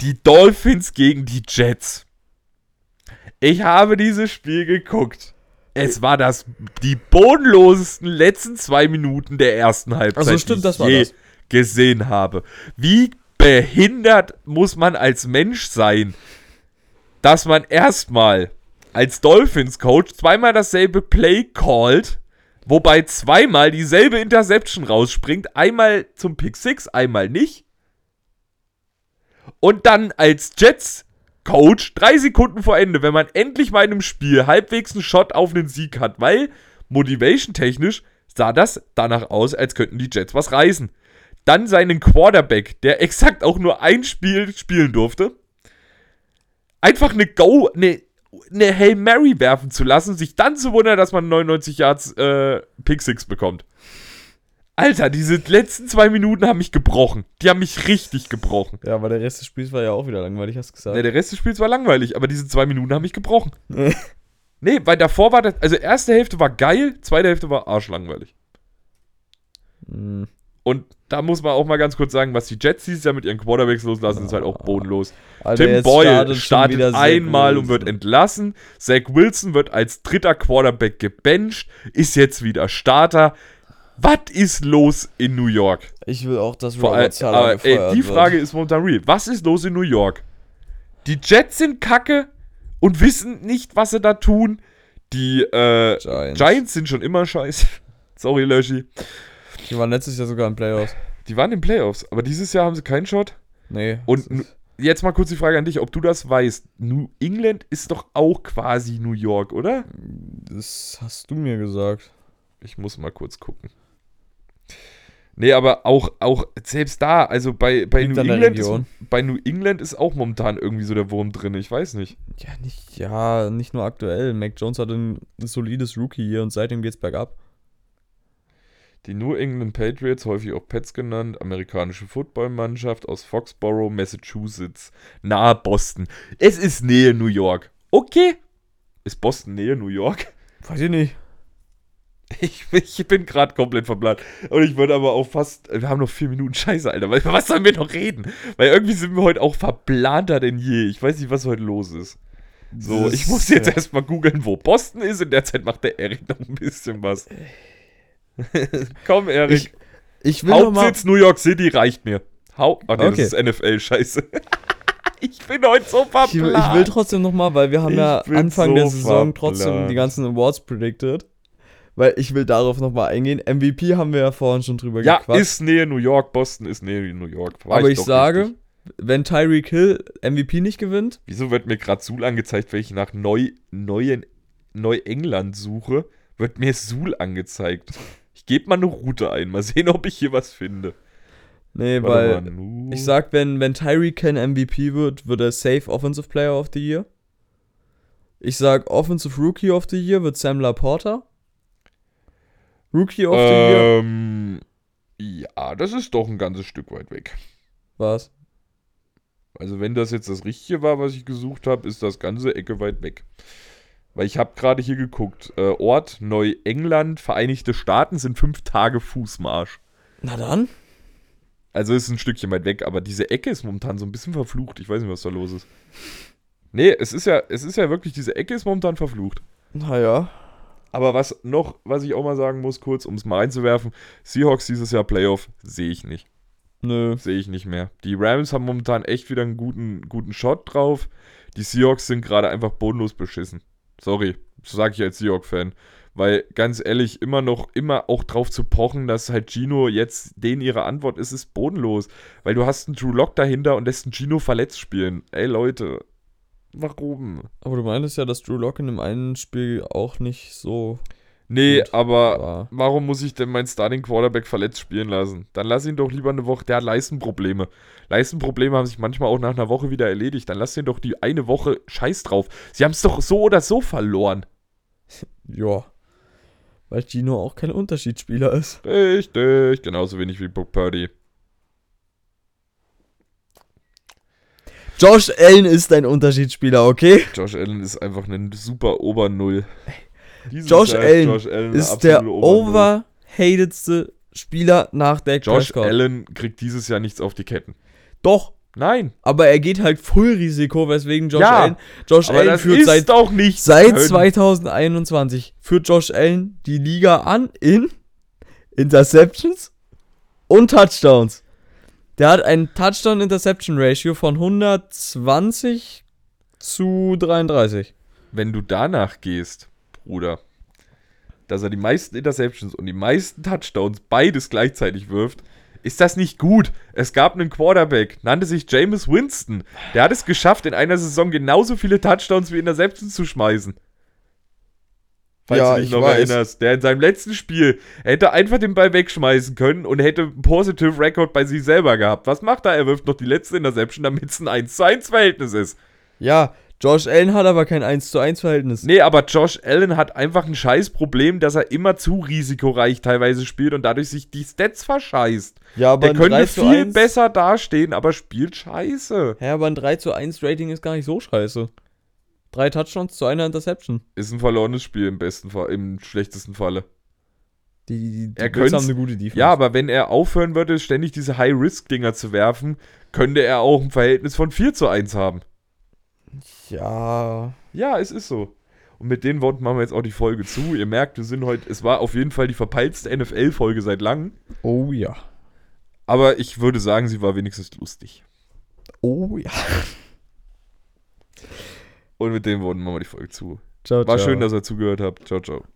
Die Dolphins gegen die Jets. Ich habe dieses Spiel geguckt. Es war das die bodenlosesten letzten zwei Minuten der ersten Halbzeit, Also stimmt, die ich je das. gesehen habe. Wie behindert muss man als Mensch sein, dass man erstmal als Dolphins-Coach zweimal dasselbe Play called, wobei zweimal dieselbe Interception rausspringt. Einmal zum Pick 6, einmal nicht. Und dann als Jets-Coach drei Sekunden vor Ende, wenn man endlich mal in einem Spiel halbwegs einen Shot auf einen Sieg hat, weil motivation-technisch sah das danach aus, als könnten die Jets was reißen. Dann seinen Quarterback, der <laughs> exakt auch nur ein Spiel spielen durfte, einfach eine Go, eine, eine Hail Mary werfen zu lassen, sich dann zu wundern, dass man 99 Yards äh, Pick Six bekommt. Alter, diese letzten zwei Minuten haben mich gebrochen. Die haben mich richtig gebrochen. Ja, aber der Rest des Spiels war ja auch wieder langweilig, hast du gesagt. Ne, der Rest des Spiels war langweilig, aber diese zwei Minuten haben mich gebrochen. nee, weil davor war das, also erste Hälfte war geil, zweite Hälfte war arschlangweilig. Hm. Und da muss man auch mal ganz kurz sagen, was die Jets dieses Jahr mit ihren Quarterbacks loslassen, ist halt auch bodenlos. Alter, Tim Boyle startet startet einmal und wird Wilson. entlassen. Zach Wilson wird als dritter Quarterback gebencht, ist jetzt wieder Starter. Was ist los in New York? Ich will auch, dass Vor Robert Sala aber, ey, die wird. Frage ist momentan real. Was ist los in New York? Die Jets sind kacke und wissen nicht, was sie da tun. Die äh, Giants. Giants sind schon immer scheiße. <laughs> Sorry, Löschi. Die waren letztes Jahr sogar in Playoffs. Die waren in Playoffs, aber dieses Jahr haben sie keinen Shot. Nee. Und jetzt mal kurz die Frage an dich, ob du das weißt. New England ist doch auch quasi New York, oder? das hast du mir gesagt. Ich muss mal kurz gucken. Nee, aber auch, auch selbst da, also bei, bei, New England ist, bei New England ist auch momentan irgendwie so der Wurm drin, ich weiß nicht. Ja, nicht, ja, nicht nur aktuell. Mac Jones hat ein solides Rookie hier und seitdem geht's bergab. Die New England Patriots, häufig auch Pets genannt, amerikanische Footballmannschaft aus Foxborough, Massachusetts, nahe Boston. Es ist Nähe New York. Okay. Ist Boston Nähe New York? Weiß ich nicht. <laughs> Ich, ich bin gerade komplett verbrannt. Und ich würde aber auch fast. Wir haben noch vier Minuten Scheiße, Alter. Was sollen wir noch reden? Weil irgendwie sind wir heute auch verplanter denn je. Ich weiß nicht, was heute los ist. So, ich muss jetzt erstmal googeln, wo Boston ist. In der Zeit macht der Erik noch ein bisschen was. <laughs> Komm, Erik. Ich will noch mal, Hauptsitz New York City reicht mir. Hau oh, nee, Okay. das ist NFL, scheiße. <laughs> ich bin heute so verplant. ich will, ich will trotzdem noch mal, weil wir haben Ich ja Anfang so der Saison verplant. trotzdem die ganzen Awards predicted. Weil ich will darauf noch mal eingehen. MVP haben wir ja vorhin schon drüber ja, gequatscht. ist Nähe New York. Boston ist Nähe New York. War aber ich doch sage, richtig. wenn Tyreek Hill MVP nicht gewinnt, Wieso wird mir gerade Suhl angezeigt, wenn ich nach Neu, neuen, Neuengland suche? Wird mir Suhl angezeigt. Ich gebe mal eine Route ein. Mal sehen, <laughs> ob ich hier was finde. nee, Warte weil mal, ich sag, wenn, wenn Tyreek kein MVP wird, wird er Safe Offensive Player of the Year. Ich sag, Offensive Rookie of the Year wird Sam Laporta. Rookie of the Year. ähm, ja, das ist doch ein ganzes Stück weit weg. Was? Also wenn das jetzt das Richtige war, was ich gesucht habe, ist das ganze Ecke weit weg. Weil ich habe gerade hier geguckt. Äh, Ort Neuengland, Vereinigte Staaten sind fünf Tage Fußmarsch. Na dann. Also ist ein Stückchen weit weg, aber diese Ecke ist momentan so ein bisschen verflucht. Ich weiß nicht, was da los ist. Nee, es ist ja, es ist ja wirklich, diese Ecke ist momentan verflucht. Naja. Aber was noch, was ich auch mal sagen muss, kurz, um es mal reinzuwerfen, Seahawks dieses Jahr Playoff, sehe ich nicht. Nö. Sehe ich nicht mehr. Die Rams haben momentan echt wieder einen guten, guten Shot drauf. Die Seahawks sind gerade einfach bodenlos beschissen. Sorry, sage ich als Seahawks-Fan. Weil ganz ehrlich, immer noch, immer auch drauf zu pochen, dass halt Gino jetzt den ihre Antwort ist, ist bodenlos. Weil du hast einen Drew Lock dahinter und lässt einen Gino verletzt spielen. Ey Leute, warum? Aber du meintest ja, dass Drew Lock in dem einen Spiel auch nicht so Nee, aber war. warum muss ich denn meinen Starting Quarterback verletzt spielen lassen? Dann lass ihn doch lieber eine Woche, der hat Leistenprobleme. Leistenprobleme haben sich manchmal auch nach einer Woche wieder erledigt. Dann lass ihn doch die eine Woche scheiß drauf. Sie haben es doch so oder so verloren. <laughs> Ja. Weil Gino auch kein Unterschiedsspieler ist. Richtig, genauso wenig wie Brook Purdy. Josh Allen ist ein Unterschiedsspieler, okay? Josh Allen ist einfach ein super Ober-Null. Josh Allen eine Ist der overhatedste Spieler nach Dak Josh Prescott. Allen kriegt dieses Jahr nichts auf die Ketten. Doch, Nein. aber er geht halt Full-Risiko, weswegen Josh Ja, Allen. Josh Allen führt ist seit, doch nicht seit können. 2021 führt Josh Allen die Liga an in Interceptions und Touchdowns. Der hat ein Touchdown-Interception-Ratio von 120 zu 33. wenn du danach gehst, Bruder, dass er die meisten Interceptions und die meisten Touchdowns beides gleichzeitig wirft, ist das nicht gut. Es gab einen Quarterback, nannte sich Jameis Winston. Der hat es geschafft, in einer Saison genauso viele Touchdowns wie Interceptions zu schmeißen. Falls Ja, du dich ich noch weiß. erinnerst. Der in seinem letzten Spiel hätte einfach den Ball wegschmeißen können und hätte einen Positive Record bei sich selber gehabt. Was macht er? Er wirft noch die letzte Interception, damit es ein 1 zu 1 Verhältnis ist. Ja, Josh Allen hat aber kein 1 zu 1 Verhältnis. Nee, aber Josh Allen hat einfach ein scheiß Problem, dass er immer zu risikoreich teilweise spielt und dadurch sich die Stats verscheißt. Ja, aber Der ein 3 könnte viel 1 besser dastehen, aber spielt scheiße. Ja, aber ein 3 zu 1 Rating ist gar nicht so scheiße. Drei Touchdowns zu einer Interception. Ist ein verlorenes Spiel im besten Fall, im schlechtesten Falle. Die, die, die Er Bills haben eine gute Defense. Ja, aber wenn er aufhören würde, ständig diese High-Risk-Dinger zu werfen, könnte er auch ein Verhältnis von 4 zu 1 haben. Ja. Ja, es ist so. Und mit den Worten machen wir jetzt auch die Folge zu. Ihr merkt, wir sind heute, es war auf jeden Fall die verpeilste NFL-Folge seit langem. Oh ja. Aber ich würde sagen, sie war wenigstens lustig. Oh ja. Und mit den Worten machen wir die Folge zu. Ciao, War ciao. schön, dass ihr zugehört habt. Ciao, ciao.